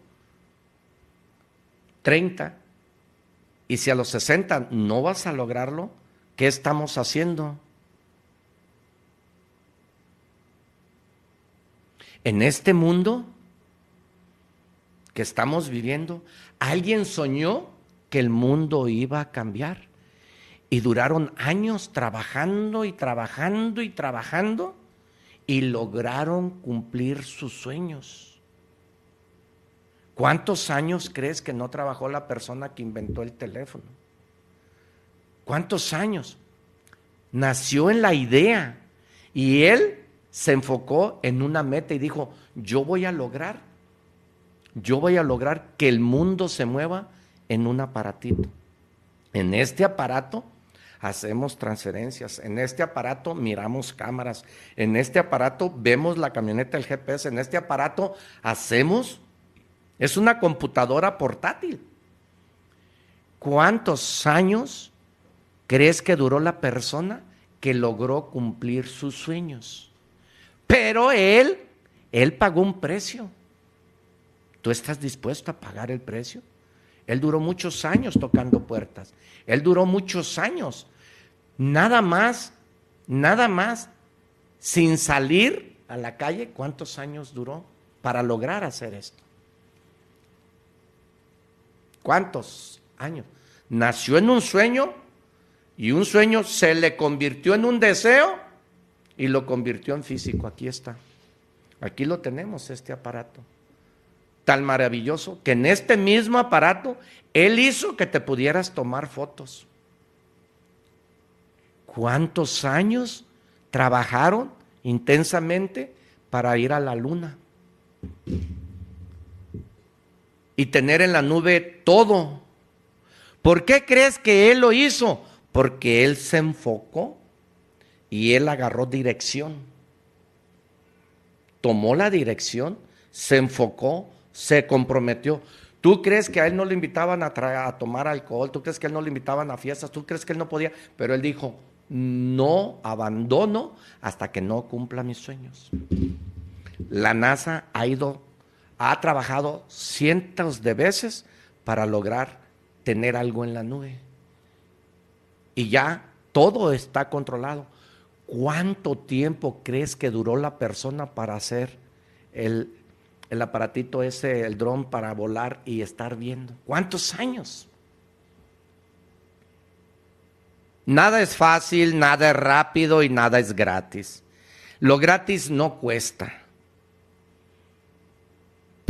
30, y si a los 60 no vas a lograrlo, ¿qué estamos haciendo? En este mundo que estamos viviendo, alguien soñó que el mundo iba a cambiar. Y duraron años trabajando y trabajando y trabajando y lograron cumplir sus sueños. ¿Cuántos años crees que no trabajó la persona que inventó el teléfono? ¿Cuántos años? Nació en la idea y él se enfocó en una meta y dijo, yo voy a lograr, yo voy a lograr que el mundo se mueva en un aparatito. En este aparato hacemos transferencias, en este aparato miramos cámaras, en este aparato vemos la camioneta del GPS, en este aparato hacemos, es una computadora portátil. ¿Cuántos años crees que duró la persona que logró cumplir sus sueños? Pero él, él pagó un precio. ¿Tú estás dispuesto a pagar el precio? Él duró muchos años tocando puertas. Él duró muchos años. Nada más, nada más, sin salir a la calle, ¿cuántos años duró para lograr hacer esto? ¿Cuántos años? Nació en un sueño y un sueño se le convirtió en un deseo y lo convirtió en físico. Aquí está. Aquí lo tenemos, este aparato tan maravilloso que en este mismo aparato Él hizo que te pudieras tomar fotos. ¿Cuántos años trabajaron intensamente para ir a la luna? Y tener en la nube todo. ¿Por qué crees que Él lo hizo? Porque Él se enfocó y Él agarró dirección. Tomó la dirección, se enfocó, se comprometió. ¿Tú crees que a él no le invitaban a, tomar alcohol? ¿Tú crees que a él no le invitaban a fiestas? ¿Tú crees que él no podía? Pero él dijo, no abandono hasta que no cumpla mis sueños. La NASA ha ido, ha trabajado cientos de veces para lograr tener algo en la nube. Y ya todo está controlado. ¿Cuánto tiempo crees que duró la persona para hacer el, el aparatito ese, el dron para volar y estar viendo. ¿Cuántos años? Nada es fácil, nada es rápido y nada es gratis. Lo gratis no cuesta.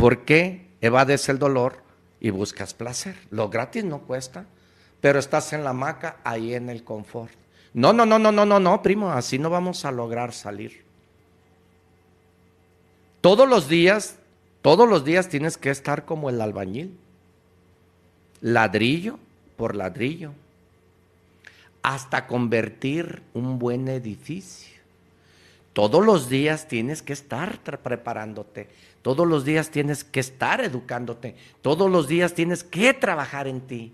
¿Por qué evades el dolor y buscas placer? Lo gratis no cuesta, pero estás en la hamaca ahí en el confort. No, no, no, no, no, no, no, primo, así no vamos a lograr salir. Todos los días todos los días tienes que estar como el albañil, ladrillo por ladrillo, hasta convertir un buen edificio. Todos los días tienes que estar preparándote, todos los días tienes que estar educándote, todos los días tienes que trabajar en ti.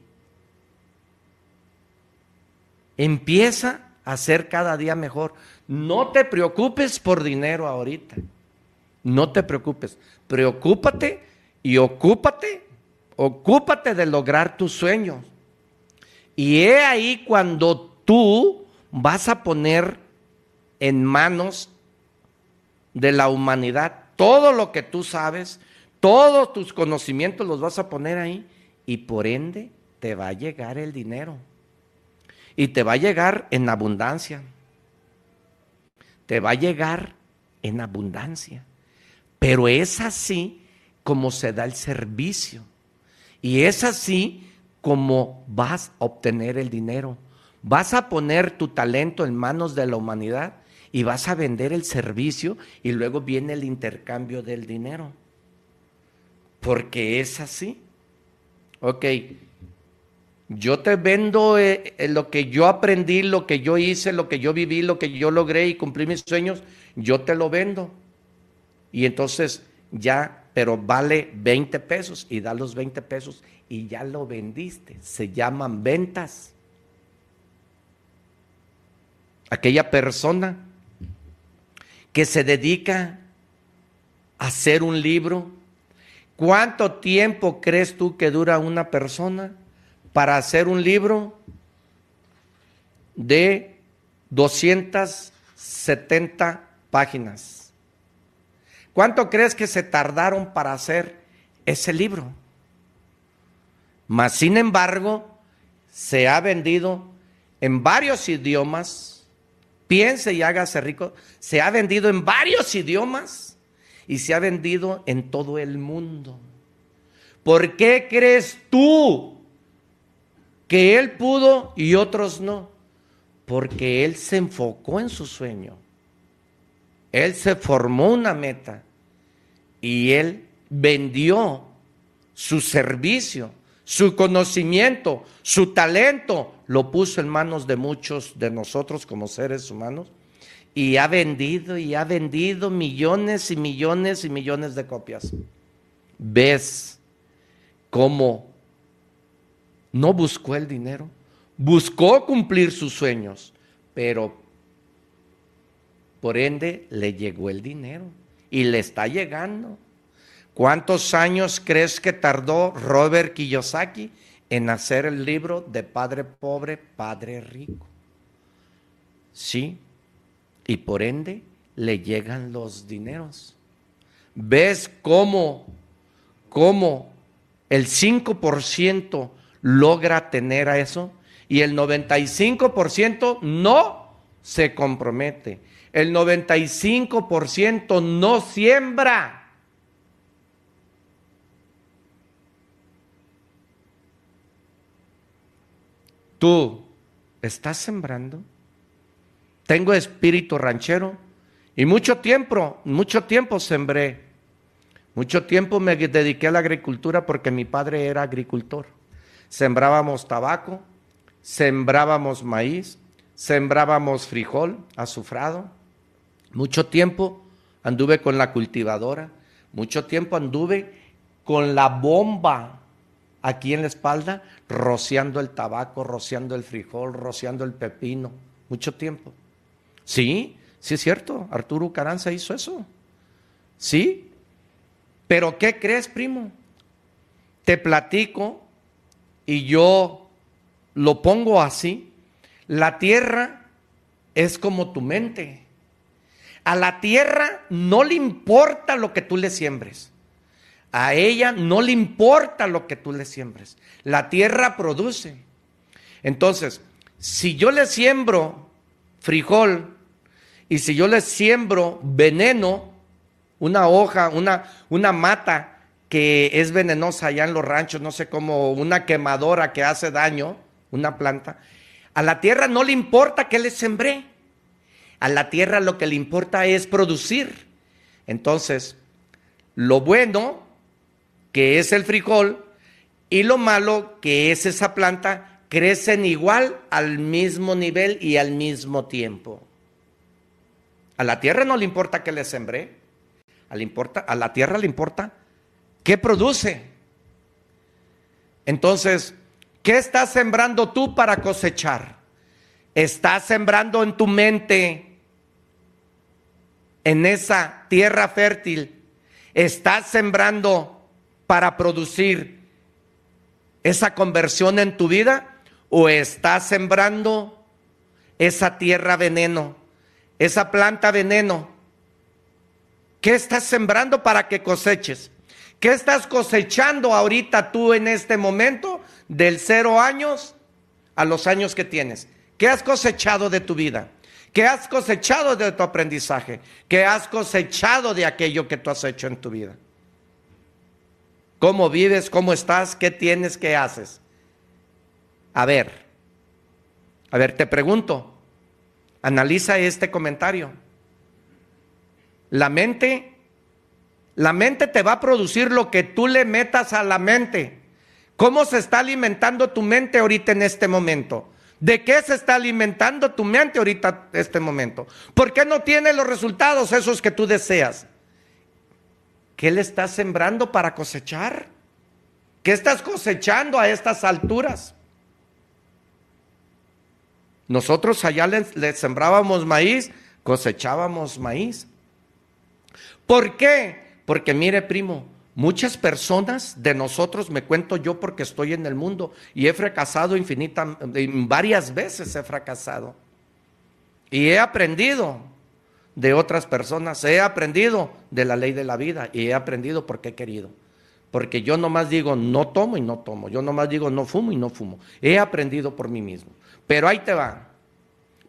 Empieza a ser cada día mejor. No te preocupes por dinero ahorita. No te preocupes, preocúpate y ocúpate, ocúpate de lograr tus sueños. Y he ahí cuando tú vas a poner en manos de la humanidad todo lo que tú sabes, todos tus conocimientos los vas a poner ahí y por ende te va a llegar el dinero. Y te va a llegar en abundancia. Te va a llegar en abundancia. Pero es así como se da el servicio. Y es así como vas a obtener el dinero. Vas a poner tu talento en manos de la humanidad y vas a vender el servicio y luego viene el intercambio del dinero. Porque es así. Ok, yo te vendo eh, eh, lo que yo aprendí, lo que yo hice, lo que yo viví, lo que yo logré y cumplí mis sueños, yo te lo vendo. Y entonces ya, pero vale 20 pesos y da los 20 pesos y ya lo vendiste. Se llaman ventas. Aquella persona que se dedica a hacer un libro, ¿cuánto tiempo crees tú que dura una persona para hacer un libro de 270 páginas? ¿Cuánto crees que se tardaron para hacer ese libro? Mas, sin embargo, se ha vendido en varios idiomas. Piense y hágase rico. Se ha vendido en varios idiomas y se ha vendido en todo el mundo. ¿Por qué crees tú que él pudo y otros no? Porque él se enfocó en su sueño. Él se formó una meta y él vendió su servicio, su conocimiento, su talento, lo puso en manos de muchos de nosotros como seres humanos y ha vendido y ha vendido millones y millones y millones de copias. ¿Ves cómo no buscó el dinero? Buscó cumplir sus sueños, pero por ende le llegó el dinero y le está llegando. ¿Cuántos años crees que tardó Robert Kiyosaki en hacer el libro de Padre Pobre, Padre Rico? Sí, y por ende le llegan los dineros. ¿Ves cómo, cómo el 5% logra tener a eso y el 95% no se compromete? El 95% no siembra. ¿Tú estás sembrando? Tengo espíritu ranchero y mucho tiempo, mucho tiempo sembré. Mucho tiempo me dediqué a la agricultura porque mi padre era agricultor. Sembrábamos tabaco, sembrábamos maíz, sembrábamos frijol azufrado. Mucho tiempo anduve con la cultivadora, mucho tiempo anduve con la bomba aquí en la espalda, rociando el tabaco, rociando el frijol, rociando el pepino, mucho tiempo. Sí, sí es cierto, Arturo Caranza hizo eso. Sí, pero ¿qué crees, primo? Te platico y yo lo pongo así. La tierra es como tu mente. A la tierra no le importa lo que tú le siembres. A ella no le importa lo que tú le siembres. La tierra produce. Entonces, si yo le siembro frijol y si yo le siembro veneno, una hoja, una, una mata que es venenosa allá en los ranchos, no sé cómo, una quemadora que hace daño, una planta, a la tierra no le importa que le sembré. A la tierra lo que le importa es producir. Entonces, lo bueno que es el frijol, y lo malo, que es esa planta, crecen igual al mismo nivel y al mismo tiempo. A la tierra no le importa que le sembré, a, importa, a la tierra le importa qué produce. Entonces, ¿qué estás sembrando tú para cosechar? Estás sembrando en tu mente, en esa tierra fértil, estás sembrando para producir esa conversión en tu vida o estás sembrando esa tierra veneno, esa planta veneno? ¿Qué estás sembrando para que coseches? ¿Qué estás cosechando ahorita tú en este momento del cero años a los años que tienes? ¿Qué has cosechado de tu vida? ¿Qué has cosechado de tu aprendizaje? ¿Qué has cosechado de aquello que tú has hecho en tu vida? ¿Cómo vives? ¿Cómo estás? ¿Qué tienes? ¿Qué haces? A ver, a ver, te pregunto, analiza este comentario. La mente, la mente te va a producir lo que tú le metas a la mente. ¿Cómo se está alimentando tu mente ahorita en este momento? ¿De qué se está alimentando tu mente ahorita en este momento? ¿Por qué no tiene los resultados esos que tú deseas? ¿Qué le estás sembrando para cosechar? ¿Qué estás cosechando a estas alturas? Nosotros allá le, sembrábamos maíz, cosechábamos maíz. ¿Por qué? Porque mire, primo, muchas personas de nosotros, me cuento yo porque estoy en el mundo y he fracasado infinitas, varias veces he fracasado. Y he aprendido de otras personas. He aprendido de la ley de la vida y he aprendido porque he querido. Porque yo nomás digo no tomo y no tomo. Yo nomás digo no fumo y no fumo. He aprendido por mí mismo. Pero ahí te va.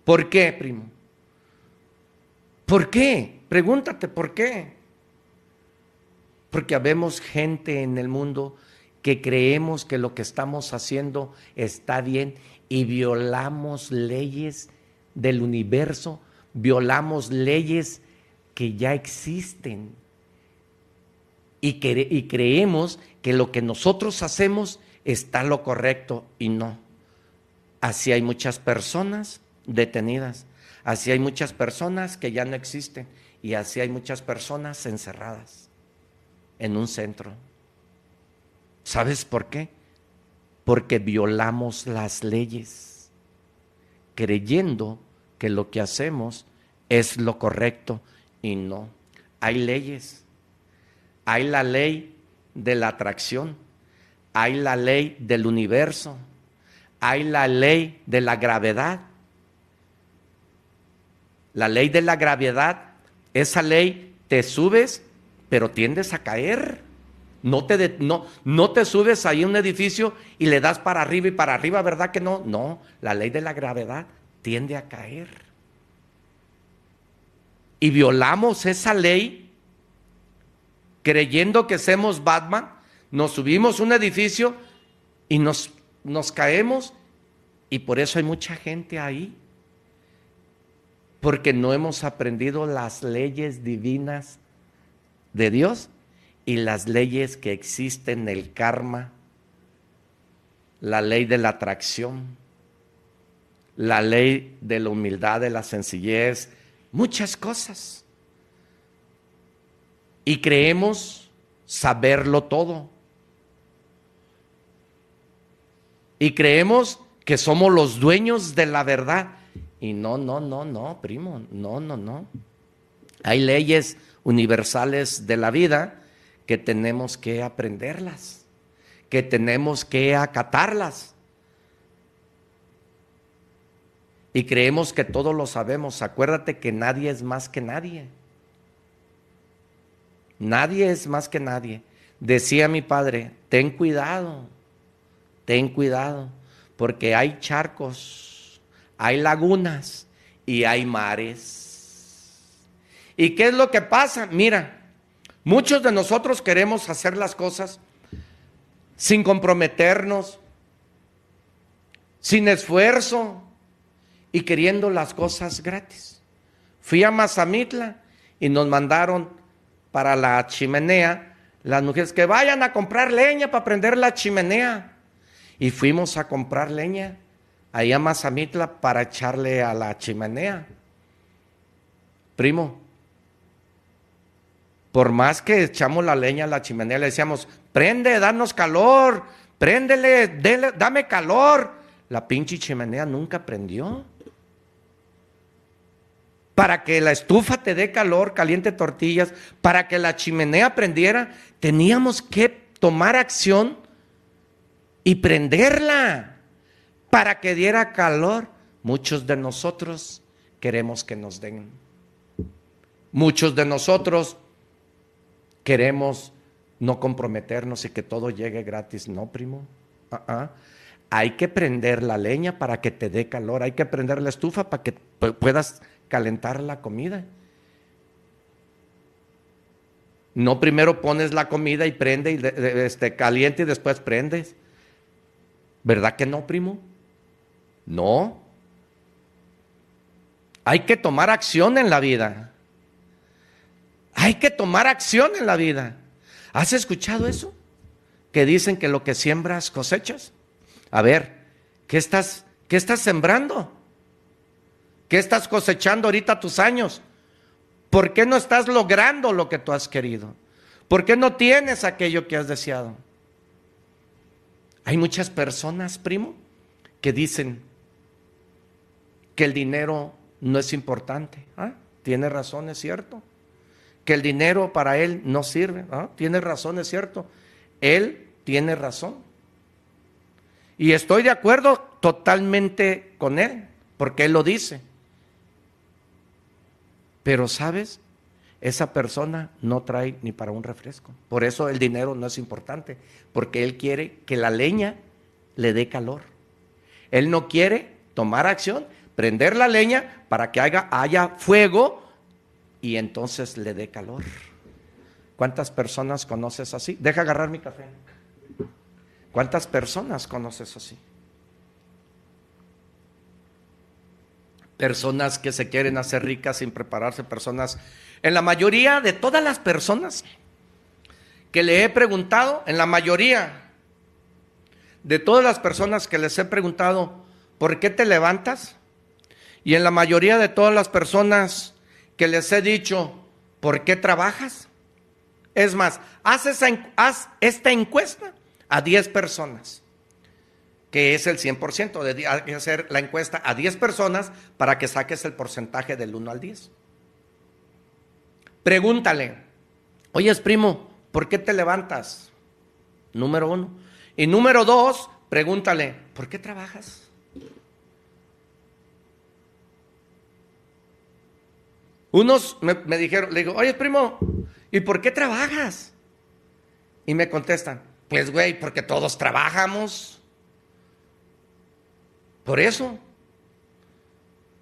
¿Por qué, primo? ¿Por qué? Pregúntate, ¿por qué? Porque habemos gente en el mundo que creemos que lo que estamos haciendo está bien y violamos leyes del universo, violamos leyes que ya existen y, y creemos que lo que nosotros hacemos está lo correcto y no. Así hay muchas personas detenidas, así hay muchas personas que ya no existen y así hay muchas personas encerradas en un centro. ¿Sabes por qué? Porque violamos las leyes, creyendo que lo que hacemos es lo correcto y no. Hay leyes hay la ley de la atracción, hay la ley del universo, hay la ley de la gravedad. La ley de la gravedad, esa ley te subes, pero tiendes a caer. No te, no, no te subes ahí a un edificio y le das para arriba y para arriba, ¿verdad que no? No, la ley de la gravedad tiende a caer. Y violamos esa ley creyendo que somos Batman, nos subimos un edificio y nos, nos caemos y por eso hay mucha gente ahí. Porque no hemos aprendido las leyes divinas de Dios y las leyes que existen, el karma, la ley de la atracción, la ley de la humildad, de la sencillez, muchas cosas y creemos saberlo todo. Y creemos que somos los dueños de la verdad. Y no, no, no, no, primo, no, no, no. Hay leyes universales de la vida que tenemos que aprenderlas, que tenemos que acatarlas. Y creemos que todo lo sabemos. Acuérdate que nadie es más que nadie. Nadie es más que nadie. Decía mi padre, ten cuidado, ten cuidado, porque hay charcos, hay lagunas y hay mares. ¿Y qué es lo que pasa? Mira, muchos de nosotros queremos hacer las cosas sin comprometernos, sin esfuerzo y queriendo las cosas gratis. Fui a Mazamitla y nos mandaron para la chimenea, las mujeres que vayan a comprar leña para prender la chimenea. Y fuimos a comprar leña ahí a Mazamitla para echarle a la chimenea. Primo, por más que echamos la leña a la chimenea, le decíamos, prende, danos calor, préndele, dame calor. La pinche chimenea nunca prendió para que la estufa te dé calor, caliente tortillas, para que la chimenea prendiera, teníamos que tomar acción y prenderla para que diera calor. Muchos de nosotros queremos que nos den. Muchos de nosotros queremos no comprometernos y que todo llegue gratis. No, primo. Ah. Hay que prender la leña para que te dé calor. Hay que prender la estufa para que puedas calentar la comida. No primero pones la comida y prende y este, caliente y después prendes. ¿Verdad que no, primo? No. Hay que tomar acción en la vida. Hay que tomar acción en la vida. ¿Has escuchado eso? Que dicen que lo que siembras cosechas. A ver, ¿qué estás, qué estás sembrando? ¿Qué estás cosechando ahorita tus años? ¿Por qué no estás logrando lo que tú has querido? ¿Por qué no tienes aquello que has deseado? Hay muchas personas, primo, que dicen que el dinero no es importante. ¿Ah? Tiene razón, es cierto. Que el dinero para él no sirve. ¿Ah? Tiene razón, es cierto. Él tiene razón. Y estoy de acuerdo totalmente con él, porque él lo dice. Pero sabes, esa persona no trae ni para un refresco. Por eso el dinero no es importante, porque él quiere que la leña le dé calor. Él no quiere tomar acción, prender la leña para que haya, haya fuego y entonces le dé calor. ¿Cuántas personas conoces así? Deja agarrar mi café. ¿Cuántas personas conoces así? Personas que se quieren hacer ricas sin prepararse, personas, en la mayoría de todas las personas que le he preguntado, en la mayoría de todas las personas que les he preguntado, ¿por qué te levantas? Y en la mayoría de todas las personas que les he dicho, ¿por qué trabajas? Es más, haz, haz esta encuesta a 10 personas, que es el 100%. De, hay que hacer la encuesta a 10 personas para que saques el porcentaje del 1 al 10. Pregúntale, oye, primo, ¿por qué te levantas? Número uno. Y número dos, pregúntale, ¿por qué trabajas? Unos me, me, dijeron, le digo, oye, primo, ¿y por qué trabajas? Y me contestan, pues güey, porque todos trabajamos. Por eso.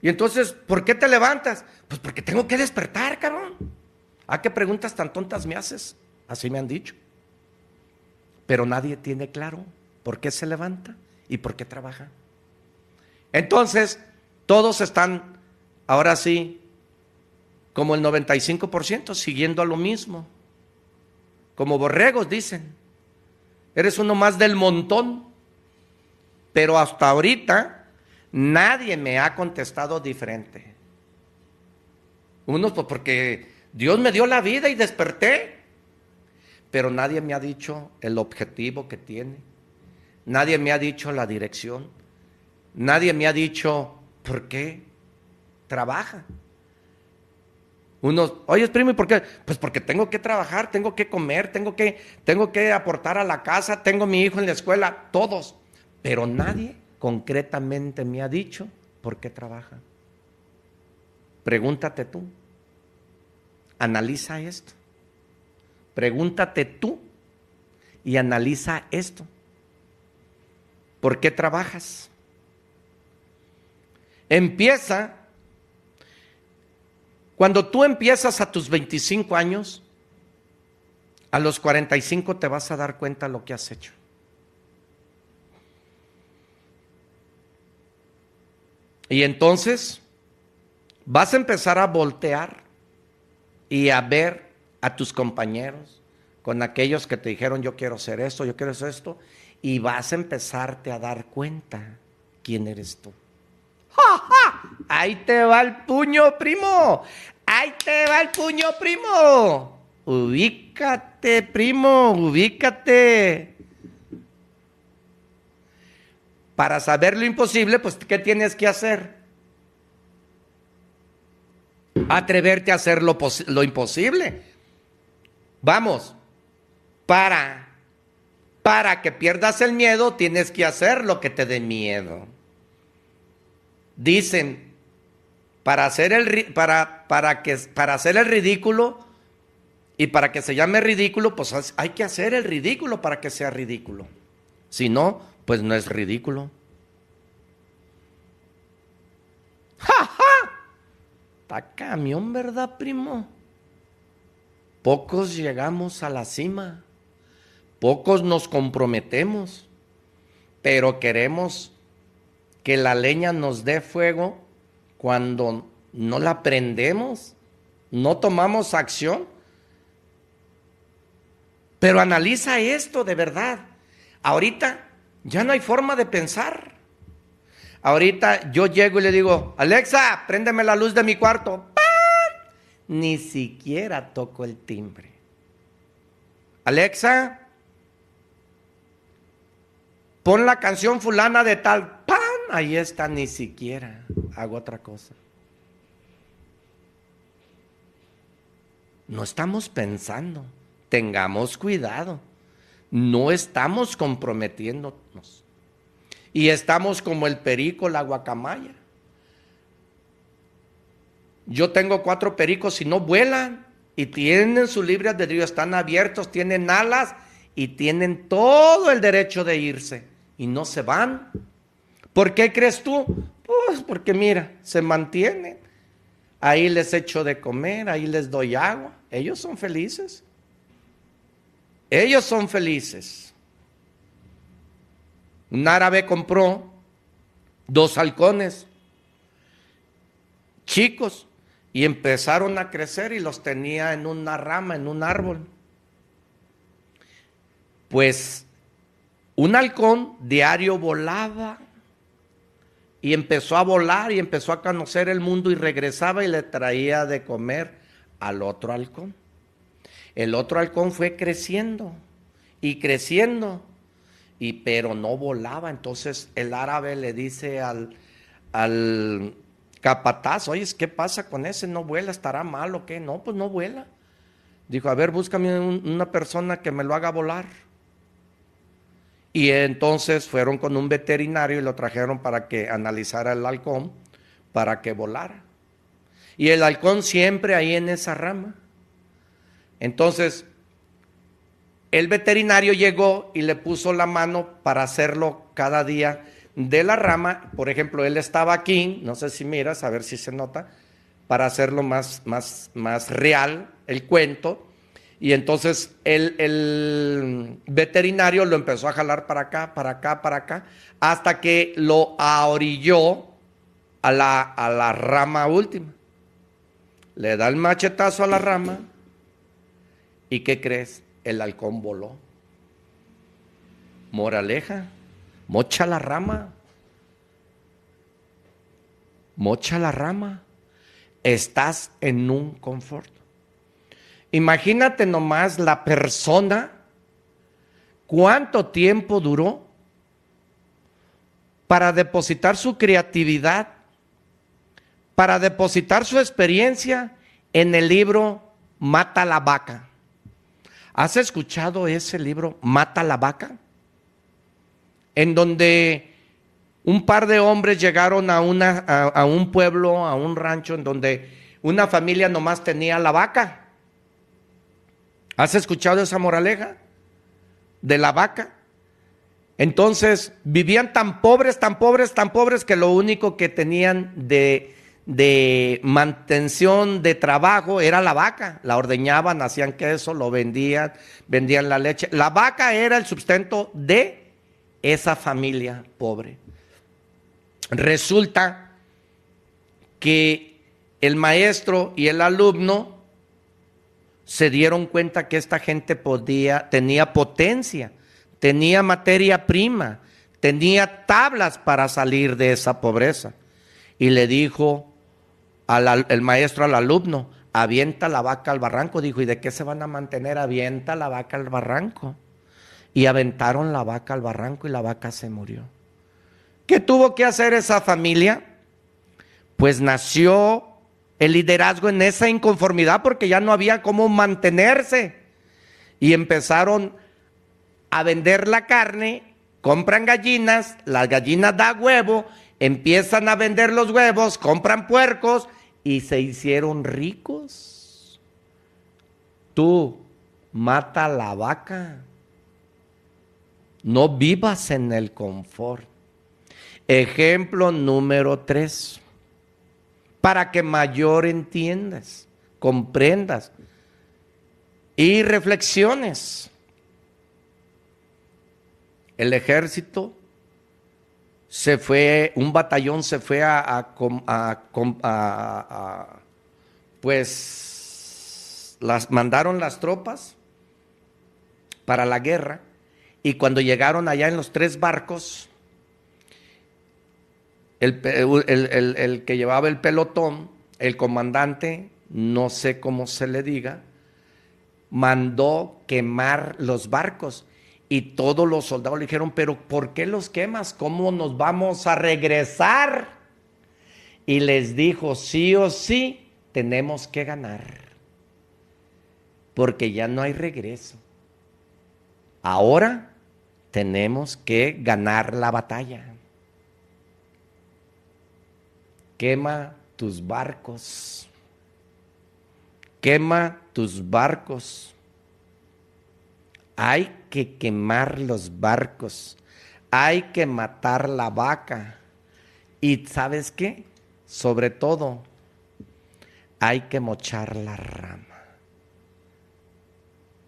Y entonces, ¿por qué te levantas? Pues porque tengo que despertar, cabrón. ¿A qué preguntas tan tontas me haces? Así me han dicho. Pero nadie tiene claro por qué se levanta y por qué trabaja. Entonces, todos están, ahora sí, como el 95%, siguiendo a lo mismo. Como borregos, dicen. Eres uno más del montón. Pero hasta ahorita nadie me ha contestado diferente. Unos pues porque Dios me dio la vida y desperté. Pero nadie me ha dicho el objetivo que tiene. Nadie me ha dicho la dirección. Nadie me ha dicho por qué trabaja. Unos, oye, primo, ¿y por qué? Pues porque tengo que trabajar, tengo que comer, tengo que, tengo que aportar a la casa, tengo mi hijo en la escuela, todos. Pero nadie concretamente me ha dicho por qué trabaja. Pregúntate tú. Analiza esto. Pregúntate tú y analiza esto. ¿Por qué trabajas? Empieza cuando tú empiezas a tus 25 años, a los 45 te vas a dar cuenta lo que has hecho. Y entonces vas a empezar a voltear y a ver a tus compañeros con aquellos que te dijeron yo quiero hacer esto, yo quiero hacer esto, y vas a empezarte a dar cuenta quién eres tú. Ahí te va el puño, primo. Ahí te va el puño, primo. Ubícate, primo, ubícate. Para saber lo imposible, pues, ¿qué tienes que hacer? Atreverte a hacer lo, lo imposible. Vamos, para, para que pierdas el miedo, tienes que hacer lo que te dé miedo dicen, para hacer el, para, para, que, para hacer el ridículo y para que se llame ridículo, pues hay que hacer el ridículo para que sea ridículo. Si no, pues no es ridículo. ¡Ja, ja! Está camión, ¿verdad, primo? Pocos llegamos a la cima, pocos nos comprometemos, pero queremos que la leña nos dé fuego cuando no la prendemos, no tomamos acción. Pero analiza esto de verdad. Ahorita ya no hay forma de pensar. Ahorita yo llego y le digo, Alexa, préndeme la luz de mi cuarto. Ni siquiera toco el timbre. Alexa, pon la canción fulana de tal ahí está, ni siquiera hago otra cosa. No estamos pensando, tengamos cuidado, no estamos comprometiéndonos. Y estamos como el perico, la guacamaya. Yo tengo cuatro pericos y no vuelan y tienen su libre albedrío, están abiertos, tienen alas y tienen todo el derecho de irse y no se van. ¿Por qué crees tú? Pues porque mira, se mantienen. Ahí les echo de comer, ahí les doy agua. Ellos son felices. Ellos son felices. Un árabe compró dos halcones chicos y empezaron a crecer y los tenía en una rama, en un árbol. Pues un halcón diario volaba y empezó a volar y empezó a conocer el mundo y regresaba y le traía de comer al otro halcón. El otro halcón fue creciendo y creciendo, y pero no volaba. Entonces el árabe le dice al, al capataz, oye, ¿qué pasa con ese? ¿No vuela? ¿Estará mal o qué? No, pues no vuela. Dijo, a ver, búscame una persona que me lo haga volar. Y entonces fueron con un veterinario y lo trajeron para que analizara el halcón, para que volara. Y el halcón siempre ahí en esa rama. Entonces, el veterinario llegó y le puso la mano para hacerlo cada día de la rama. Por ejemplo, él estaba aquí, no sé si miras, a ver si se nota, para hacerlo más, más, más real el cuento. Y entonces el, el, veterinario lo empezó a jalar para acá, para acá, para acá, hasta que lo ahorilló a la, a la rama última. Le da el machetazo a la rama y ¿qué crees? El halcón voló. Moraleja, mocha la rama. Mocha la rama. Estás en un confort. Imagínate nomás la persona, cuánto tiempo duró para depositar su creatividad, para depositar su experiencia en el libro Mata la vaca. ¿Has escuchado ese libro Mata la vaca? En donde un par de hombres llegaron a, una, a, un pueblo, a un rancho, en donde una familia nomás tenía la vaca ¿Has escuchado esa moraleja de la vaca? Entonces vivían tan pobres, tan pobres, tan pobres que lo único que tenían de, de mantención de trabajo era la vaca. La ordeñaban, hacían queso, lo vendían, vendían la leche. La vaca era el sustento de esa familia pobre. Resulta que el maestro y el alumno se dieron cuenta que esta gente podía, tenía potencia, tenía materia prima, tenía tablas para salir de esa pobreza. Y le dijo al, el maestro al alumno, avienta la vaca al barranco. Dijo, ¿y de qué se van a mantener? Avienta la vaca al barranco. Y aventaron la vaca al barranco y la vaca se murió. ¿Qué tuvo que hacer esa familia? Pues nació el liderazgo en esa inconformidad porque ya no había cómo mantenerse. Y empezaron a vender la carne, compran gallinas, las gallinas da huevo, empiezan a vender los huevos, compran puercos y se hicieron ricos. Tú mata la vaca. No vivas en el confort. Ejemplo número tres para que mayor entiendas, comprendas y reflexiones. El ejército se fue, un batallón se fue a, a, pues, las mandaron las tropas para la guerra y cuando llegaron allá en los tres barcos, el, que llevaba el pelotón, el comandante, no sé cómo se le diga, mandó quemar los barcos. Y todos los soldados le dijeron, pero ¿por qué los quemas? ¿Cómo nos vamos a regresar? Y les dijo, sí o sí, tenemos que ganar. Porque ya no hay regreso. Ahora tenemos que ganar la batalla quema tus barcos, quema tus barcos. Hay que quemar los barcos. Hay que matar la vaca. Y sabes qué? Sobre todo, hay que mochar la rama.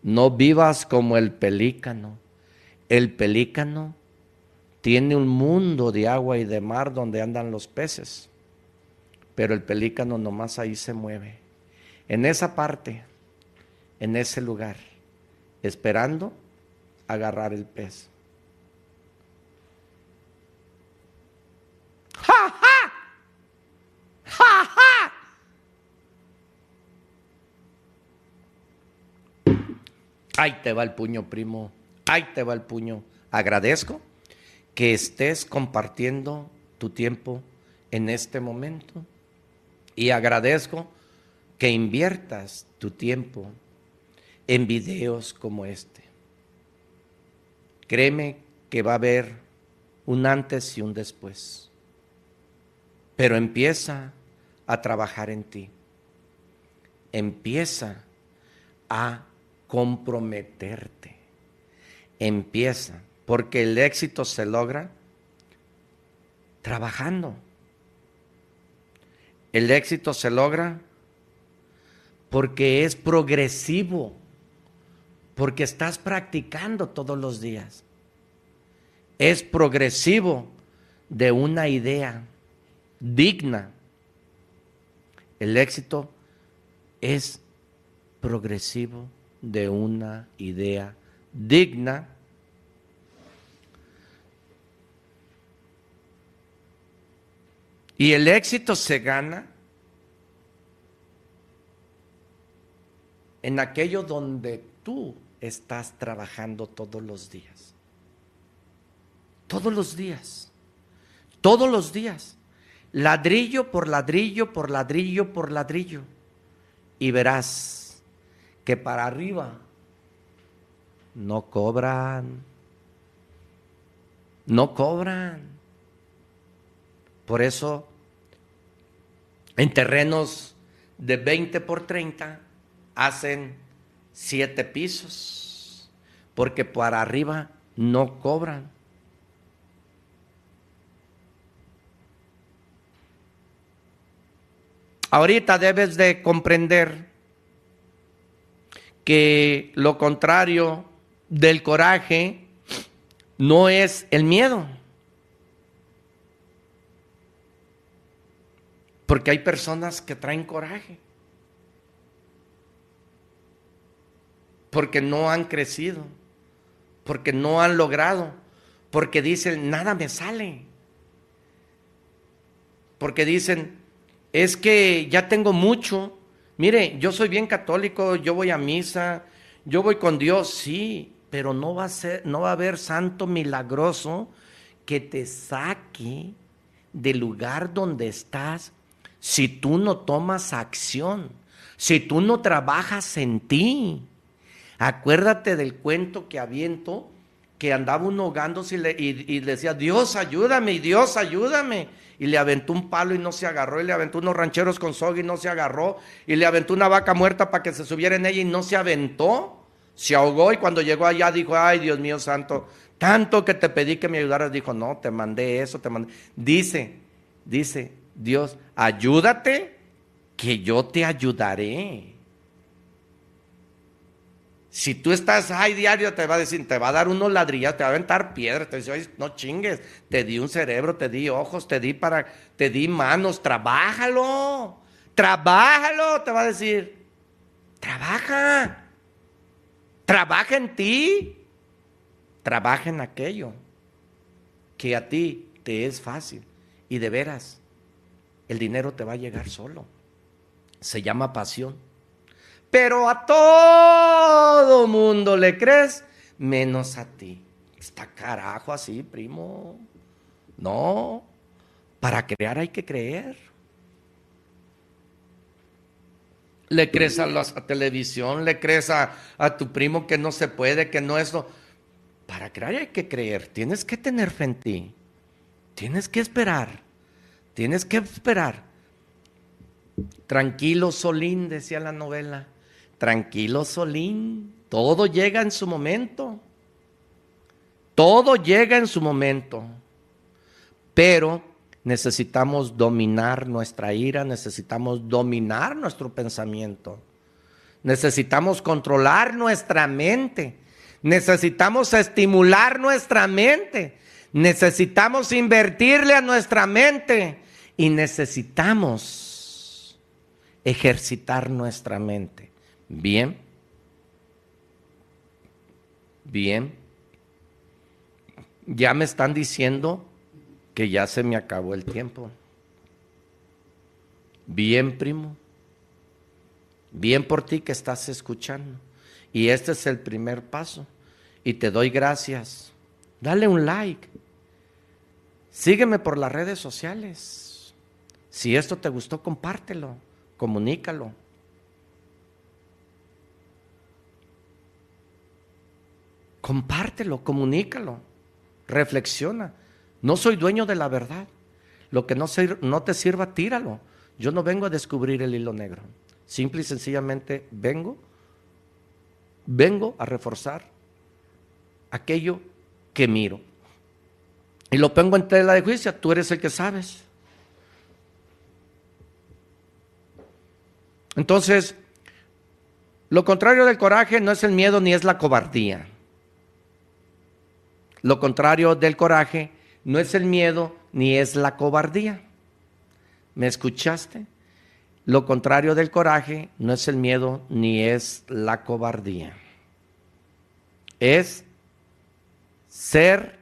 No vivas como el pelícano. El pelícano tiene un mundo de agua y de mar donde andan los peces, pero el pelícano nomás ahí se mueve. En esa parte, en ese lugar, esperando agarrar el pez. ¡Ja, ja! ¡Ja, ja! Ahí te va el puño, primo. Ahí te va el puño. Agradezco que estés compartiendo tu tiempo en este momento. Y agradezco que inviertas tu tiempo en videos como este. Créeme que va a haber un antes y un después. Pero empieza a trabajar en ti. Empieza a comprometerte. Empieza, porque el éxito se logra trabajando. El éxito se logra porque es progresivo, porque estás practicando todos los días. Es progresivo de una idea digna. El éxito es progresivo de una idea digna. Y el éxito se gana en aquello donde estás trabajando todos los días. Todos los días. Todos los días. Ladrillo por ladrillo, por ladrillo, por ladrillo. Y verás que para arriba no cobran. No cobran. Por eso, en terrenos de 20 por 30, hacen siete pisos, porque para arriba no cobran. Ahorita debes de comprender que lo contrario del coraje no es el miedo. Porque hay personas que traen coraje. Porque no han crecido. Porque no han logrado. Porque dicen, nada me sale. Porque dicen, es que ya tengo mucho. Mire, yo soy bien católico, yo voy a misa, yo voy con Dios, sí, pero no va a ser, no va a haber santo milagroso que te saque del lugar donde estás si tú no tomas acción, si tú no trabajas en ti. Acuérdate del cuento que aviento, que andaba uno ahogándose y le, y decía, Dios ayúdame, Dios ayúdame y le aventó un palo y no se agarró, y le aventó unos rancheros con soga y no se agarró, y le aventó una vaca muerta para que se subiera en ella y no se aventó. Se ahogó y cuando llegó allá dijo, ay Dios mío santo, tanto que te pedí que me ayudaras, dijo, no, te mandé eso, te mandé. Dice, dice Dios, ayúdate, que yo te ayudaré. Si tú estás ahí diario, te va a decir, te va a dar unos ladrillos, te va a aventar piedras, te dice, no chingues, te di un cerebro, te di ojos, te di para, te di manos, trabájalo, trabájalo, te va a decir, trabaja, trabaja en ti, trabaja en aquello que a ti te es fácil y de veras, el dinero te va a llegar solo. Se llama pasión. Pero a todo mundo le crees, menos a ti. Está carajo así, primo. No, para crear hay que creer. Le crees a la televisión, le crees a, tu primo que no se puede, que no es lo... Para crear hay que creer, tienes que tener fe en ti, tienes que esperar, tienes que esperar. Tranquilo Solín, decía la novela. Tranquilo Solín, todo llega en su momento. Todo llega en su momento. Pero necesitamos dominar nuestra ira, necesitamos dominar nuestro pensamiento. Necesitamos controlar nuestra mente. Necesitamos estimular nuestra mente. Necesitamos invertirle a nuestra mente. Y necesitamos ejercitar nuestra mente. Bien. Bien. Ya me están diciendo que ya se me acabó el tiempo. Bien, primo. Bien por ti que estás escuchando. Y este es el primer paso. Y te doy gracias. Dale un like. Sígueme por las redes sociales. Si esto te gustó, compártelo, comunícalo. Compártelo, comunícalo, reflexiona. No soy dueño de la verdad. Lo que no, no te sirva, tíralo. Yo no vengo a descubrir el hilo negro. Simple y sencillamente vengo, vengo a reforzar aquello que miro. Y lo pongo en tela de juicio, tú eres el que sabes. Entonces, lo contrario del coraje no es el miedo ni es la cobardía. Lo contrario del coraje no es el miedo ni es la cobardía. ¿Me escuchaste? Lo contrario del coraje no es el miedo ni es la cobardía. Es ser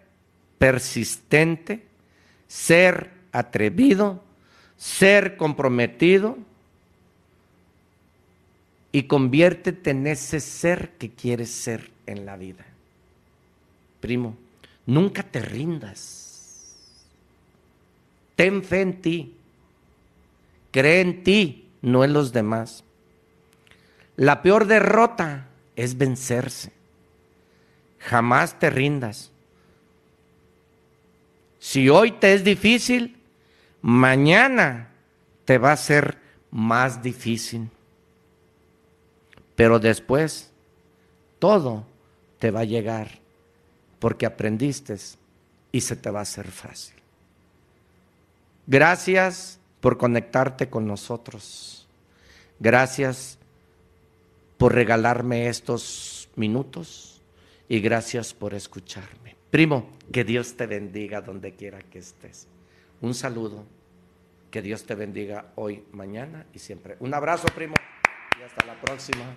persistente, ser atrevido, ser comprometido y conviértete en ese ser que quieres ser en la vida. Primo, nunca te rindas. Ten fe en ti. Cree en ti, no en los demás. La peor derrota es vencerse. Jamás te rindas. Si hoy te es difícil, mañana te va a ser más difícil. Pero después todo te va a llegar porque aprendiste y se te va a hacer fácil. Gracias por conectarte con nosotros. Gracias por regalarme estos minutos y gracias por escucharme. Primo, que Dios te bendiga donde quiera que estés. Un saludo. Que Dios te bendiga hoy, mañana y siempre. Un abrazo, primo. Y hasta la próxima.